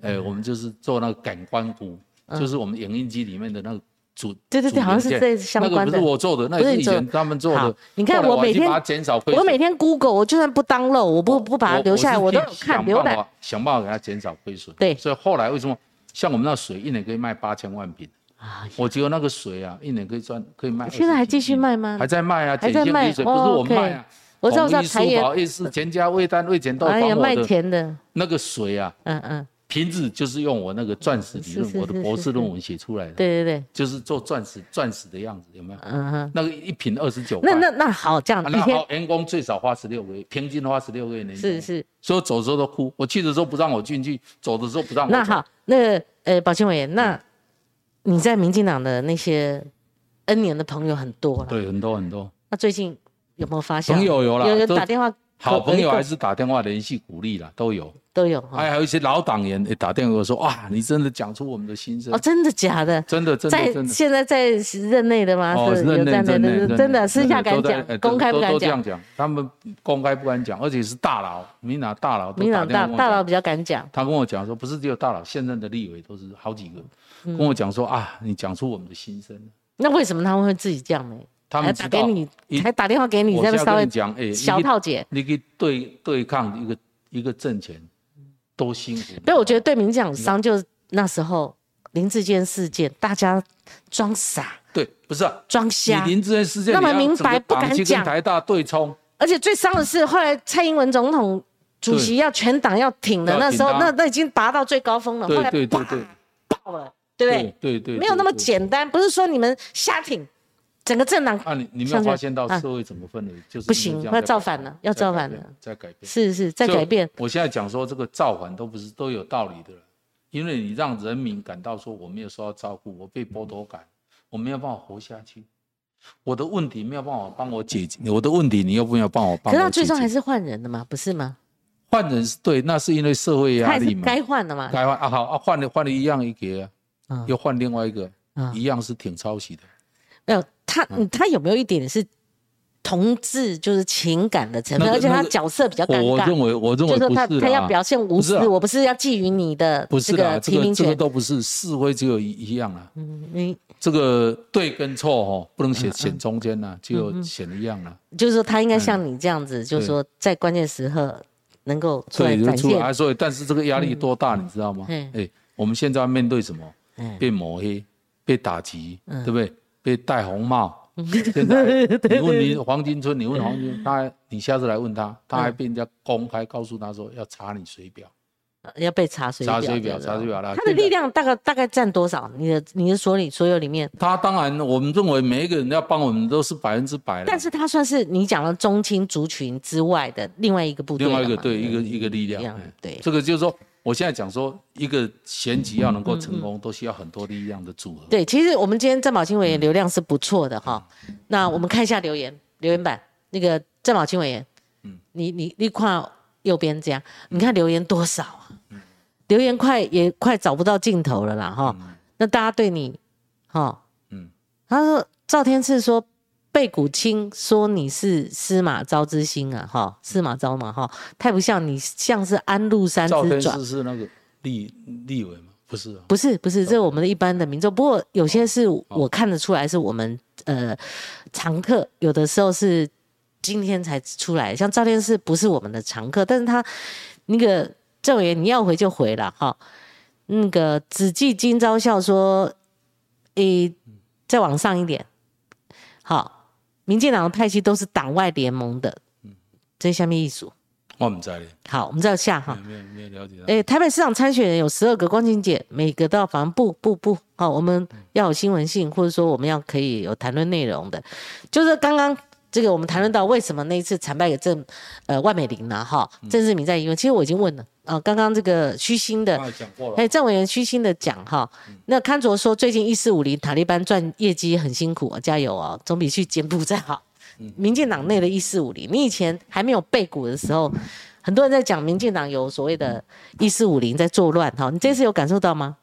Speaker 2: 呃，我们就是做那个感官股，就是我们影印机里面的那个。
Speaker 1: 对对对，好像是这相关
Speaker 2: 的。那不是我做的，那是以前他们做的。
Speaker 1: 你看我每天我每天 Google，我就算不当漏，我不不把它留下来，我都有看浏览。
Speaker 2: 想办法给它减少亏损。
Speaker 1: 对，
Speaker 2: 所以后来为什么像我们那水一年可以卖八千万瓶啊？我觉得那个水啊，一年可以赚可以卖。
Speaker 1: 现在还继续卖吗？
Speaker 2: 还在卖啊，
Speaker 1: 还在卖。
Speaker 2: 水不是我们卖啊，
Speaker 1: 我知道在台
Speaker 2: 盐。意思全家味丹味碱都帮我的。
Speaker 1: 卖甜的。
Speaker 2: 那个水啊，嗯嗯。瓶子就是用我那个钻石理论，我的博士论文写出来的。
Speaker 1: 对对对，
Speaker 2: 就是做钻石钻石的样子，有没有？嗯哼。那个一瓶二十九。
Speaker 1: 那那那好，这样
Speaker 2: 一天员工最少花十六个月，平均花十六个月。
Speaker 1: 是是。
Speaker 2: 所以走的时候都哭，我去的时候不让我进去，走的时候不让我。
Speaker 1: 那好，那呃，保清委员，那你在民进党的那些 N 年的朋友很多了。
Speaker 2: 对，很多很多。
Speaker 1: 那最近有没有发现？
Speaker 2: 朋友有了，有
Speaker 1: 人打电话。
Speaker 2: 好朋友还是打电话联系鼓励啦，都有
Speaker 1: 都有，
Speaker 2: 还有一些老党员也打电话说哇，你真的讲出我们的心声
Speaker 1: 哦，真的假的？
Speaker 2: 真的真的真
Speaker 1: 的。现在在任内的吗？
Speaker 2: 是任内
Speaker 1: 真的真的私下敢讲，公开不敢讲。都
Speaker 2: 这样讲，他们公开不敢讲，而且是大佬，民党大佬，
Speaker 1: 民党大大佬比较敢讲。
Speaker 2: 他跟我讲说，不是只有大佬，现任的立委都是好几个，跟我讲说啊，你讲出我们的心声。
Speaker 1: 那为什么他们会自己这样呢？
Speaker 2: 他们
Speaker 1: 打给你，还打电话给你，再稍微
Speaker 2: 讲，哎，
Speaker 1: 小套姐，
Speaker 2: 你可以对对抗一个一个政权，多辛苦。
Speaker 1: 对，我觉得对民进党伤就那时候林志坚事件，大家装傻，
Speaker 2: 对，不是
Speaker 1: 装瞎。
Speaker 2: 林志坚事件
Speaker 1: 那么明白不敢讲，
Speaker 2: 台大对冲。
Speaker 1: 而且最伤的是，后来蔡英文总统主席要全党要挺的那时候，那那已经拔到最高峰了，后来爆爆了，对不对？
Speaker 2: 对对，
Speaker 1: 没有那么简单，不是说你们瞎挺。整个政党
Speaker 2: 啊，你你没有发现到社会怎么分的？就是
Speaker 1: 不行，要造反了，要造反了，
Speaker 2: 在改变。
Speaker 1: 是是，在改变。
Speaker 2: 我现在讲说这个造反都不是都有道理的，因为你让人民感到说我没有受到照顾，我被剥夺感，我没有办法活下去，我的问题没有办法帮我解决，我的问题你又不要帮我帮。
Speaker 1: 可是他最终还是换人的嘛，不是吗？
Speaker 2: 换人是对，那是因为社会压力嘛。
Speaker 1: 该换的嘛。
Speaker 2: 该换啊，好啊，换了换了一样一个，又换另外一个，一样是挺抄袭的。
Speaker 1: 没有。他他有没有一点是同志，就是情感的成分，而且他角色比较尴尬。
Speaker 2: 我认为，我认为
Speaker 1: 就是他他要表现无私，我不是要觊觎你的这个提名权，
Speaker 2: 这个都不是是非只有一一样啊。嗯，你这个对跟错哦，不能选选中间呐，就选一样了。
Speaker 1: 就是说，他应该像你这样子，就是说在关键时刻能够出来展现。
Speaker 2: 所以，但是这个压力多大，你知道吗？哎，我们现在要面对什么？被抹黑，被打击，对不对？被戴红帽，现在 你问你黄金村，你问黄金，他你下次来问他，他还被人家公开告诉他说要查你水表，
Speaker 1: 要被查水表，
Speaker 2: 查水表，查水表了。
Speaker 1: 他的力量大概大概占多少？你的你的所里所有里面，
Speaker 2: 他当然我们认为每一个人要帮我们都是百分之百
Speaker 1: 但是他算是你讲的中青族群之外的另外一个部队，
Speaker 2: 另外一个对一个一个力量，对，这个就是说。我现在讲说，一个选举要能够成功，都需要很多力量的组合。
Speaker 1: 对，其实我们今天郑宝清委员流量是不错的哈。那我们看一下留言，留言板那个郑宝清委员，嗯，你你你看右边这样，你看留言多少啊？留言快也快找不到尽头了啦哈。那大家对你，哈，嗯，他说赵天赐说。贝古清说你是司马昭之心啊，哈，司马昭嘛，哈，太不像你，像是安禄山之
Speaker 2: 转。是那个立立委吗？不是，
Speaker 1: 不是，不是，这是我们的一般的民众。不过有些是我看得出来，是我们呃常客，有的时候是今天才出来。像赵天是不是我们的常客？但是他那个赵委员你要回就回了哈。那个只记今朝笑说，诶，再往上一点，好。民进党的派系都是党外联盟的，嗯，这下面一组，
Speaker 2: 我们在
Speaker 1: 好，我们再下哈，
Speaker 2: 没有没有了解到。
Speaker 1: 哎，台北市长参选人有十二个，光晴姐每个都要访不不不，好，我们要有新闻性，或者说我们要可以有谈论内容的，就是刚刚这个我们谈论到为什么那一次惨败给郑呃万美玲呢？哈，郑志明在疑问，其实我已经问了。啊，刚刚这个虚心的，
Speaker 2: 哎，
Speaker 1: 郑委员虚心的讲哈，那康卓说最近一四五零塔利班赚业绩很辛苦啊，加油啊，总比去柬埔寨好。民进党内的一四五零，你以前还没有背股的时候，很多人在讲民进党有所谓的一四五零在作乱哈，你这次有感受到吗？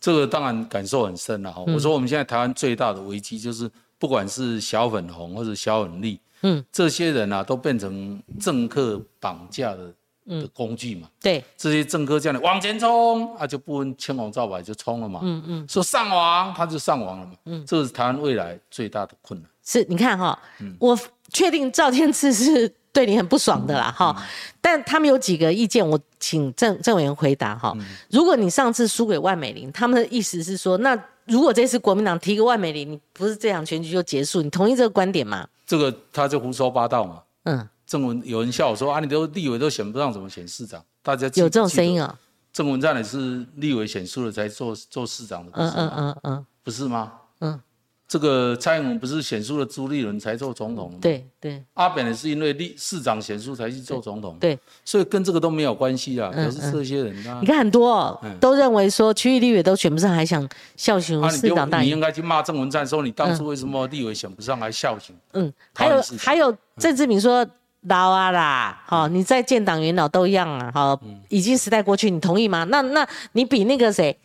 Speaker 2: 这个当然感受很深了哈。我说我们现在台湾最大的危机就是，不管是小粉红或者小粉绿，嗯，这些人啊都变成政客绑架的的工具嘛。
Speaker 1: 对，
Speaker 2: 这些政客这样的往前冲啊，就不分青红皂白就冲了嘛。嗯嗯，说上网他就上网了嘛。嗯，这是台湾未来最大的困难。
Speaker 1: 是，你看哈，我确定赵天赐是。对你很不爽的啦，哈，但他们有几个意见，我请郑郑委员回答哈。如果你上次输给万美玲，他们的意思是说，那如果这次国民党提个万美玲，你不是这场选举就结束？你同意这个观点吗？
Speaker 2: 这个他就胡说八道嘛。嗯，郑文有人笑我说啊，你都立委都选不上，怎么选市长？大家
Speaker 1: 有这种声音啊？
Speaker 2: 郑文灿也是立委选输了才做做市长的，嗯嗯嗯嗯，不是吗？嗯。这个蔡英文不是选出了朱立伦才做总统
Speaker 1: 对对，
Speaker 2: 阿扁也是因为立市长选出才去做总统。
Speaker 1: 对，
Speaker 2: 所以跟这个都没有关系啊。可是这些人，
Speaker 1: 你看很多都认为说区域立委都选不上，还想孝行市长大。
Speaker 2: 你应该去骂郑文灿，说你当初为什么立委选不上还孝行？嗯，
Speaker 1: 还有还有郑志明说老啊啦，好，你在建党元老都一样啊，好，已经时代过去，你同意吗？那那你比那个谁？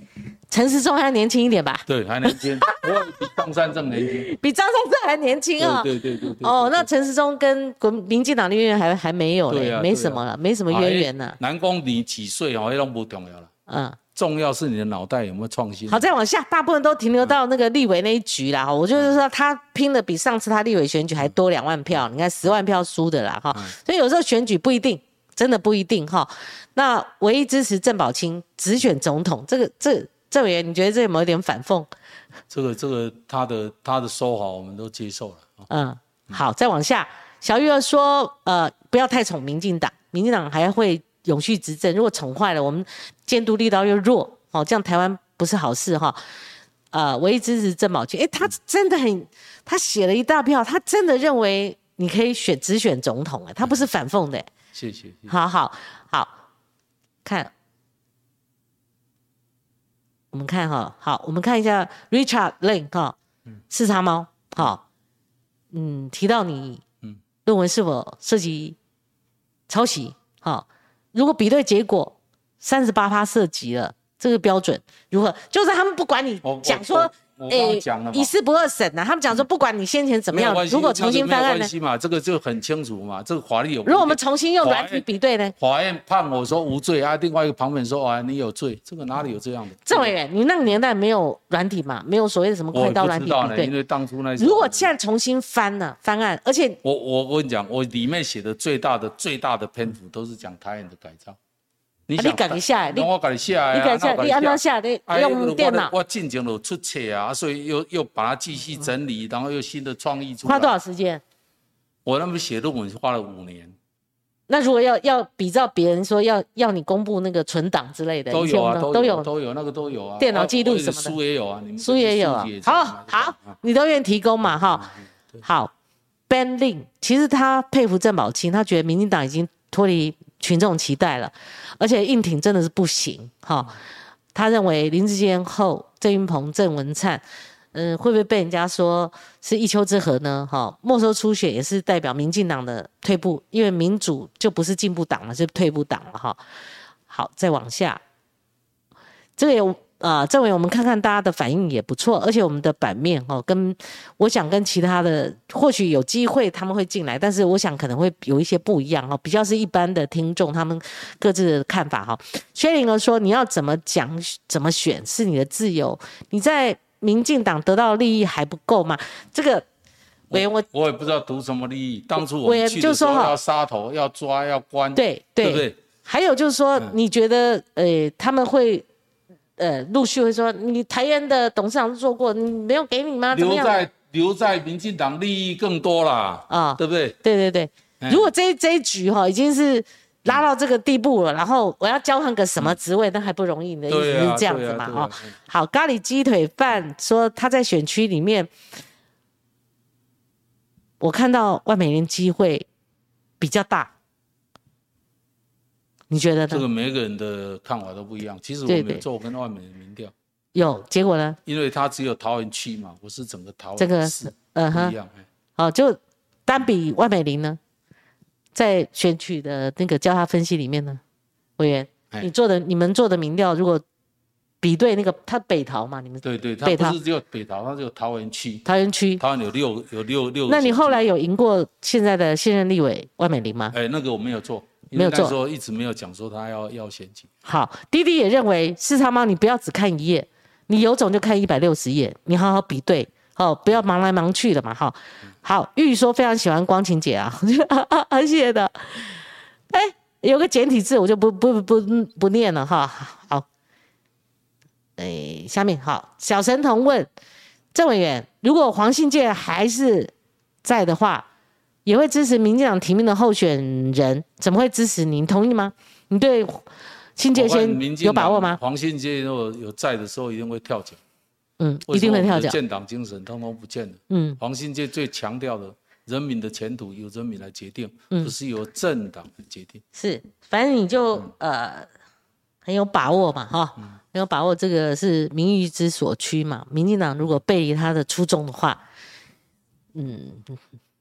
Speaker 1: 陈时中还年轻一点吧？
Speaker 2: 对，还年轻，比张三正年轻，
Speaker 1: 比张三正还年轻啊！
Speaker 2: 对对对对。哦，
Speaker 1: 那陈时中跟国民进党的渊源还还没有嘞，没什么了，没什么渊源呢。
Speaker 2: 南宫你几岁哦？那都不重要了。嗯，重要是你的脑袋有没有创新。
Speaker 1: 好，再往下，大部分都停留到那个立委那一局啦。我就是说，他拼的比上次他立委选举还多两万票，你看十万票输的啦哈。所以有时候选举不一定，真的不一定哈。那唯一支持郑宝清直选总统，这个这。郑委员，你觉得这有没有点反讽？
Speaker 2: 这个、这个，他的他的说法我们都接受了。
Speaker 1: 嗯，好，再往下，小玉儿说，呃，不要太宠民进党，民进党还会永续执政。如果宠坏了，我们监督力道又弱，哦，这样台湾不是好事哈。呃，唯一支持郑宝清，哎，他真的很，他写了一大票，他真的认为你可以选只选总统，哎，他不是反讽的。
Speaker 2: 谢谢。
Speaker 1: 好好好，看。我们看哈，好，我们看一下 Richard Lane 哈，视察猫，好，嗯，提到你论文是否涉及抄袭，好，如果比对结果三十八趴涉及了，这个标准如何？就是他们不管你讲说。
Speaker 2: 哎，
Speaker 1: 一事不二审呐，他们讲说，不管你先前怎么样，如果重新翻案
Speaker 2: 呢？嘛，这个就很清楚嘛，这个法律有。
Speaker 1: 如果我们重新用软体比对呢？
Speaker 2: 法院判我说无罪啊，另外一个旁边说啊你有罪，这个哪里有这样的？
Speaker 1: 郑委员，你那个年代没有软体嘛？没有所谓的什么快刀软体比对？
Speaker 2: 因为当初那
Speaker 1: 如果现在重新翻了翻案，而且
Speaker 2: 我我我跟你讲，我里面写的最大的最大的篇幅都是讲台湾的改造。
Speaker 1: 你改一下，
Speaker 2: 你我改下，
Speaker 1: 你改下，你按照下，你用电脑。
Speaker 2: 我进前有出册啊，所以又又把它继续整理，然后又新的创意出。
Speaker 1: 花多少时间？
Speaker 2: 我那么写论文花了五年。
Speaker 1: 那如果要要比照别人说要要你公布那个存档之类的，
Speaker 2: 都有啊，
Speaker 1: 都有
Speaker 2: 都有那个都有啊，
Speaker 1: 电脑记录什么的，
Speaker 2: 书也有啊，
Speaker 1: 书也有啊。好好，你都愿意提供嘛？哈，好。Ben Lin 其实他佩服郑宝清，他觉得民进党已经脱离。群众期待了，而且硬挺真的是不行哈。他认为林志坚后郑云鹏、郑文灿，嗯，会不会被人家说是一丘之貉呢？哈，没收初选也是代表民进党的退步，因为民主就不是进步党了，是退步党了哈。好，再往下，这个有。啊，政委，我们看看大家的反应也不错，而且我们的版面哦，跟我想跟其他的或许有机会他们会进来，但是我想可能会有一些不一样哦，比较是一般的听众他们各自的看法哈。薛玲儿说：“你要怎么讲怎么选是你的自由，你在民进党得到的利益还不够吗？”这个委员我
Speaker 2: 我也不知道读什么利益，当初我们去的时候要杀头要抓要关，
Speaker 1: 对
Speaker 2: 对不对？
Speaker 1: 还有就是说，你觉得呃他们会？呃，陆续会说，你台湾的董事长做过，你没有给你吗？
Speaker 2: 留在留在民进党利益更多啦，啊，对不对？
Speaker 1: 对对对，如果这这一局哈已经是拉到这个地步了，然后我要交换个什么职位，那还不容易？你的意思是这样子嘛？哦，好，咖喱鸡腿饭说他在选区里面，我看到万美元机会比较大。你觉得
Speaker 2: 这个每个人的看法都不一样。其实我们做跟外面的民调
Speaker 1: 有结果呢，
Speaker 2: 因为他只有桃园区嘛，我是整个桃园这个是嗯哼一样。
Speaker 1: 好，就单比万美玲呢，在选举的那个交叉分析里面呢，委员，你做的你们做的民调，如果比对那个他北桃嘛？你们
Speaker 2: 对对，他不是只有北桃，他只有桃园区。
Speaker 1: 桃园区，
Speaker 2: 桃园有六有六六。
Speaker 1: 那你后来有赢过现在的现任立委万美玲吗？
Speaker 2: 哎，那个我没有做，
Speaker 1: 没有做，
Speaker 2: 说一直没有讲说他要要选举。
Speaker 1: 好，滴滴也认为四叉猫，你不要只看一页，你有种就看一百六十页，你好好比对，哦，不要忙来忙去的嘛，哈。好，玉说非常喜欢光晴姐啊，谢谢的。哎，有个简体字，我就不不不不念了哈。好，哎，下面好，小神童问郑委员，如果黄信介还是在的话，也会支持民进党提名的候选人，怎么会支持您？同意吗？你对信介先有把握吗？
Speaker 2: 黄信介如果有在的时候，一定会跳脚。
Speaker 1: 嗯，一定会跳脚。
Speaker 2: 建党精神通通不见了。嗯，黄信介最强调的。人民的前途由人民来决定，不是由政党来决定。
Speaker 1: 是，反正你就呃很有把握嘛，哈，很有把握。这个是民意之所趋嘛。民进党如果背离他的初衷的话，嗯，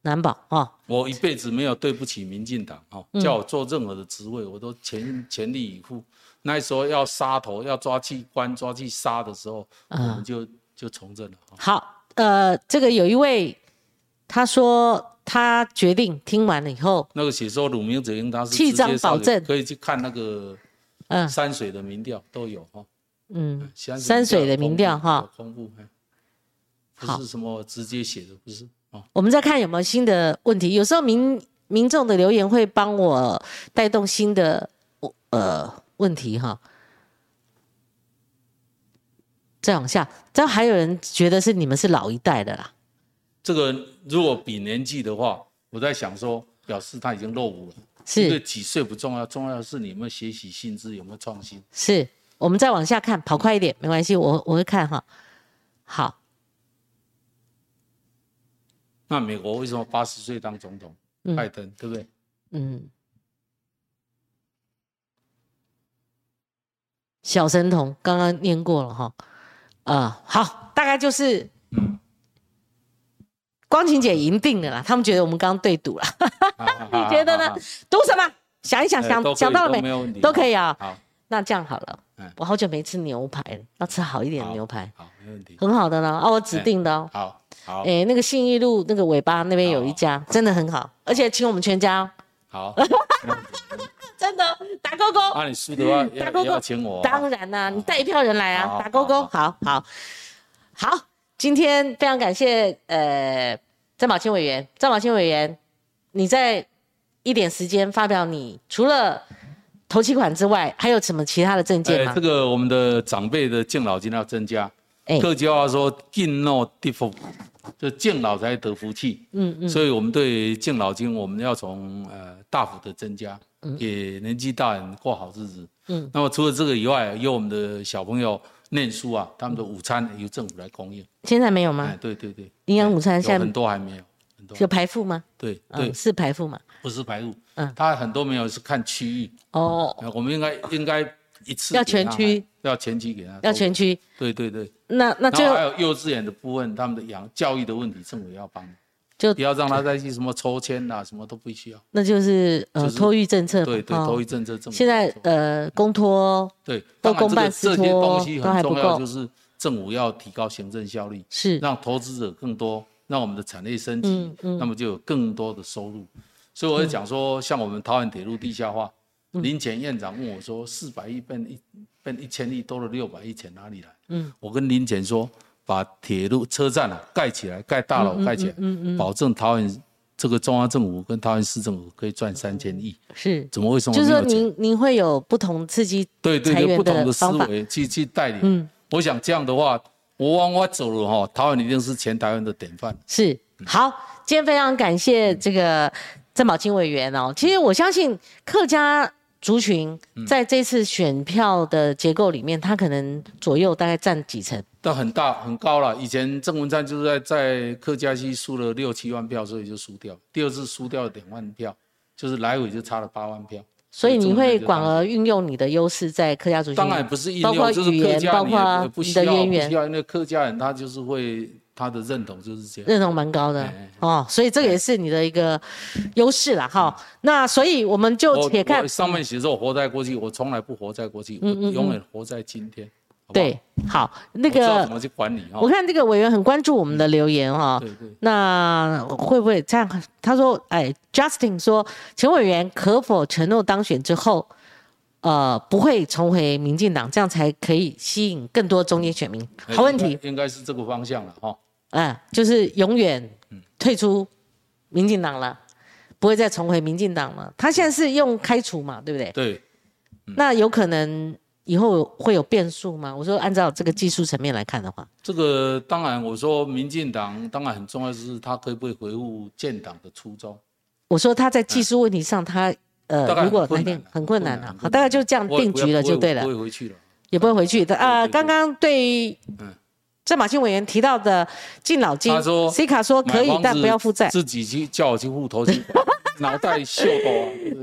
Speaker 1: 难保啊。
Speaker 2: 我一辈子没有对不起民进党，哈，叫我做任何的职位，我都全全力以赴。那时候要杀头，要抓去关，抓去杀的时候，我们就就从政了。
Speaker 1: 好，呃，这个有一位。他说他决定听完了以后，
Speaker 2: 那个写说鲁明哲英他是气章保证，可以去看那个嗯山水的民调都有哈，嗯
Speaker 1: 山水的民调哈，
Speaker 2: 公布不是什么直接写的不是
Speaker 1: 哦。我们再看有没有新的问题，有时候民民众的留言会帮我带动新的呃问题哈。再往下，这样还有人觉得是你们是老一代的啦。
Speaker 2: 这个如果比年纪的话，我在想说，表示他已经落伍了。
Speaker 1: 是，
Speaker 2: 对几岁不重要，重要的是你们学习薪资有没有创新。
Speaker 1: 是，我们再往下看，跑快一点没关系，我我会看哈。好，
Speaker 2: 那美国为什么八十岁当总统？拜登对不对？嗯。
Speaker 1: 小神童刚刚念过了哈。啊，好，大概就是。嗯光晴姐赢定了啦！他们觉得我们刚刚对赌了，你觉得呢？赌什么？想一想，想想到了没？都可以啊。好，那这样好了。我好久没吃牛排了，要吃好一点的牛排。
Speaker 2: 好，没问题。
Speaker 1: 很好的呢，啊，我指定的哦。
Speaker 2: 好，好。
Speaker 1: 哎，那个信义路那个尾巴那边有一家，真的很好，而且请我们全家。
Speaker 2: 好。
Speaker 1: 真的打勾勾。
Speaker 2: 那你输的话，打勾勾请我。
Speaker 1: 当然啦，你带一票人来啊，打勾勾。好好好。今天非常感谢呃张宝清委员，张宝清委员，你在一点时间发表你除了投期款之外，还有什么其他的证件吗？
Speaker 2: 这个我们的长辈的敬老金要增加，客家话说敬老得福，就敬老才得福气。嗯嗯，所以我们对敬老金我们要从呃大幅的增加，给年纪大人过好日子。嗯，那么除了这个以外，有我们的小朋友。念书啊，他们的午餐由政府来供应。
Speaker 1: 现在没有吗？
Speaker 2: 哎，对对对，
Speaker 1: 营养午餐现在
Speaker 2: 很多还没有，
Speaker 1: 很多有排付吗？
Speaker 2: 对对，
Speaker 1: 是排付吗？
Speaker 2: 不是排付，嗯，他很多没有是看区域。哦，我们应该应该一次
Speaker 1: 要全区，
Speaker 2: 要全区给他，
Speaker 1: 要全区。
Speaker 2: 对对对，
Speaker 1: 那那最
Speaker 2: 后还有幼稚园的部分，他们的养教育的问题，政府要帮。就不要让他再去什么抽签啊，什么都不需要。
Speaker 1: 那就是呃托育政策。
Speaker 2: 对对，托育政策政
Speaker 1: 现在呃公托
Speaker 2: 对
Speaker 1: 都公办私托
Speaker 2: 都还不够，就是政府要提高行政效率，
Speaker 1: 是
Speaker 2: 让投资者更多，让我们的产业升级，那么就有更多的收入。所以我就讲说，像我们桃园铁路地下化，林前院长问我说，四百亿变一变一千亿，多了六百亿钱哪里来？嗯，我跟林前说。把铁路车站啊盖起来，盖大楼盖起来，嗯嗯保证桃园这个中央政府跟桃园市政府可以赚三千亿。
Speaker 1: 是，
Speaker 2: 怎么为什么？
Speaker 1: 就是说您您会有不同刺激
Speaker 2: 对对对不同的思维去去带领。嗯，我想这样的话，我往外走了哈，桃园一定是全台湾的典范。
Speaker 1: 是，好，今天非常感谢这个郑宝清委员哦。其实我相信客家。族群在这次选票的结构里面，他可能左右大概占几成？
Speaker 2: 但很大很高了。以前郑文灿就是在在客家区输了六七万票，所以就输掉。第二次输掉了两万票，就是来回就差了八万票。
Speaker 1: 所以你会广而运用你的优势在客家族群，
Speaker 2: 当然不是运用，包括
Speaker 1: 语言，包括你的渊源。
Speaker 2: 因为客家人他就是会。他的认同就是这样，
Speaker 1: 认同蛮高的哦，所以这个也是你的一个优势了哈。那所以我们就且看
Speaker 2: 上面写着“活在过去”，我从来不活在过去，我永远活在今天。
Speaker 1: 对，好，那个
Speaker 2: 怎么去管理？
Speaker 1: 我看这个委员很关注我们的留言哈。对对。那会不会这样？他说：“哎，Justin 说，前委员可否承诺当选之后，呃，不会重回民进党，这样才可以吸引更多中间选民？”好问题，
Speaker 2: 应该是这个方向了哈。
Speaker 1: 嗯，就是永远退出民进党了，不会再重回民进党了。他现在是用开除嘛，对不对？
Speaker 2: 对。
Speaker 1: 那有可能。以后会有变数吗？我说按照这个技术层面来看的话，
Speaker 2: 这个当然，我说民进党当然很重要，就是他可不可以回复建党的初衷。
Speaker 1: 我说他在技术问题上，他呃，如果那天很困难了，好，大概就这样定局了就对了，
Speaker 2: 不会回去了，
Speaker 1: 也不会回去的啊。刚刚对嗯，郑马庆委员提到的敬老金，
Speaker 2: 他说
Speaker 1: C 卡说可以，但不要负债，
Speaker 2: 自己去叫我去户头期款。脑袋秀啊，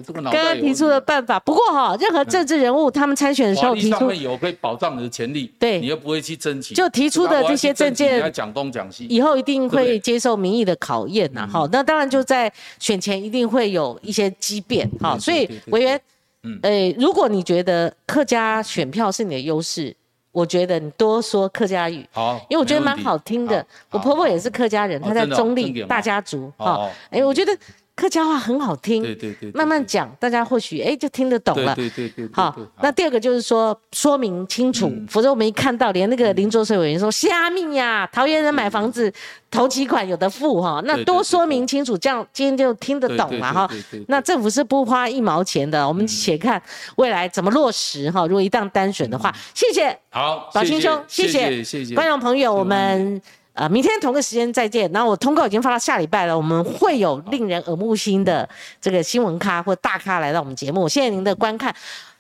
Speaker 2: 这个脑
Speaker 1: 袋刚刚提出的办法，不过哈，任何政治人物他们参选的时候提出，
Speaker 2: 有可以保障你的权利，
Speaker 1: 对，
Speaker 2: 你又不会去争取，
Speaker 1: 就提出的这些证件，
Speaker 2: 讲东讲西，
Speaker 1: 以后一定会接受民意的考验呐。好，那当然就在选前一定会有一些激变。好，所以委员，嗯，呃，如果你觉得客家选票是你的优势，我觉得你多说客家语，
Speaker 2: 好，
Speaker 1: 因为我觉得蛮好听的。我婆婆也是客家人，她在中立大家族，哈，哎，我觉得。客家话很好听，
Speaker 2: 对对对，
Speaker 1: 慢慢讲，大家或许哎就听得懂了。
Speaker 2: 对对对，
Speaker 1: 好。那第二个就是说说明清楚，否则我们一看到连那个林卓水委员说虾米呀，桃园人买房子头期款有的付哈，那多说明清楚，这样今天就听得懂了哈。那政府是不花一毛钱的，我们且看未来怎么落实哈。如果一旦单选的话，谢谢。
Speaker 2: 好，
Speaker 1: 宝清兄，
Speaker 2: 谢
Speaker 1: 谢
Speaker 2: 谢谢
Speaker 1: 观众朋友，我们。啊，明天同个时间再见。然后我通告已经发到下礼拜了，我们会有令人耳目新的这个新闻咖或大咖来到我们节目。谢谢您的观看，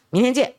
Speaker 1: 明天见。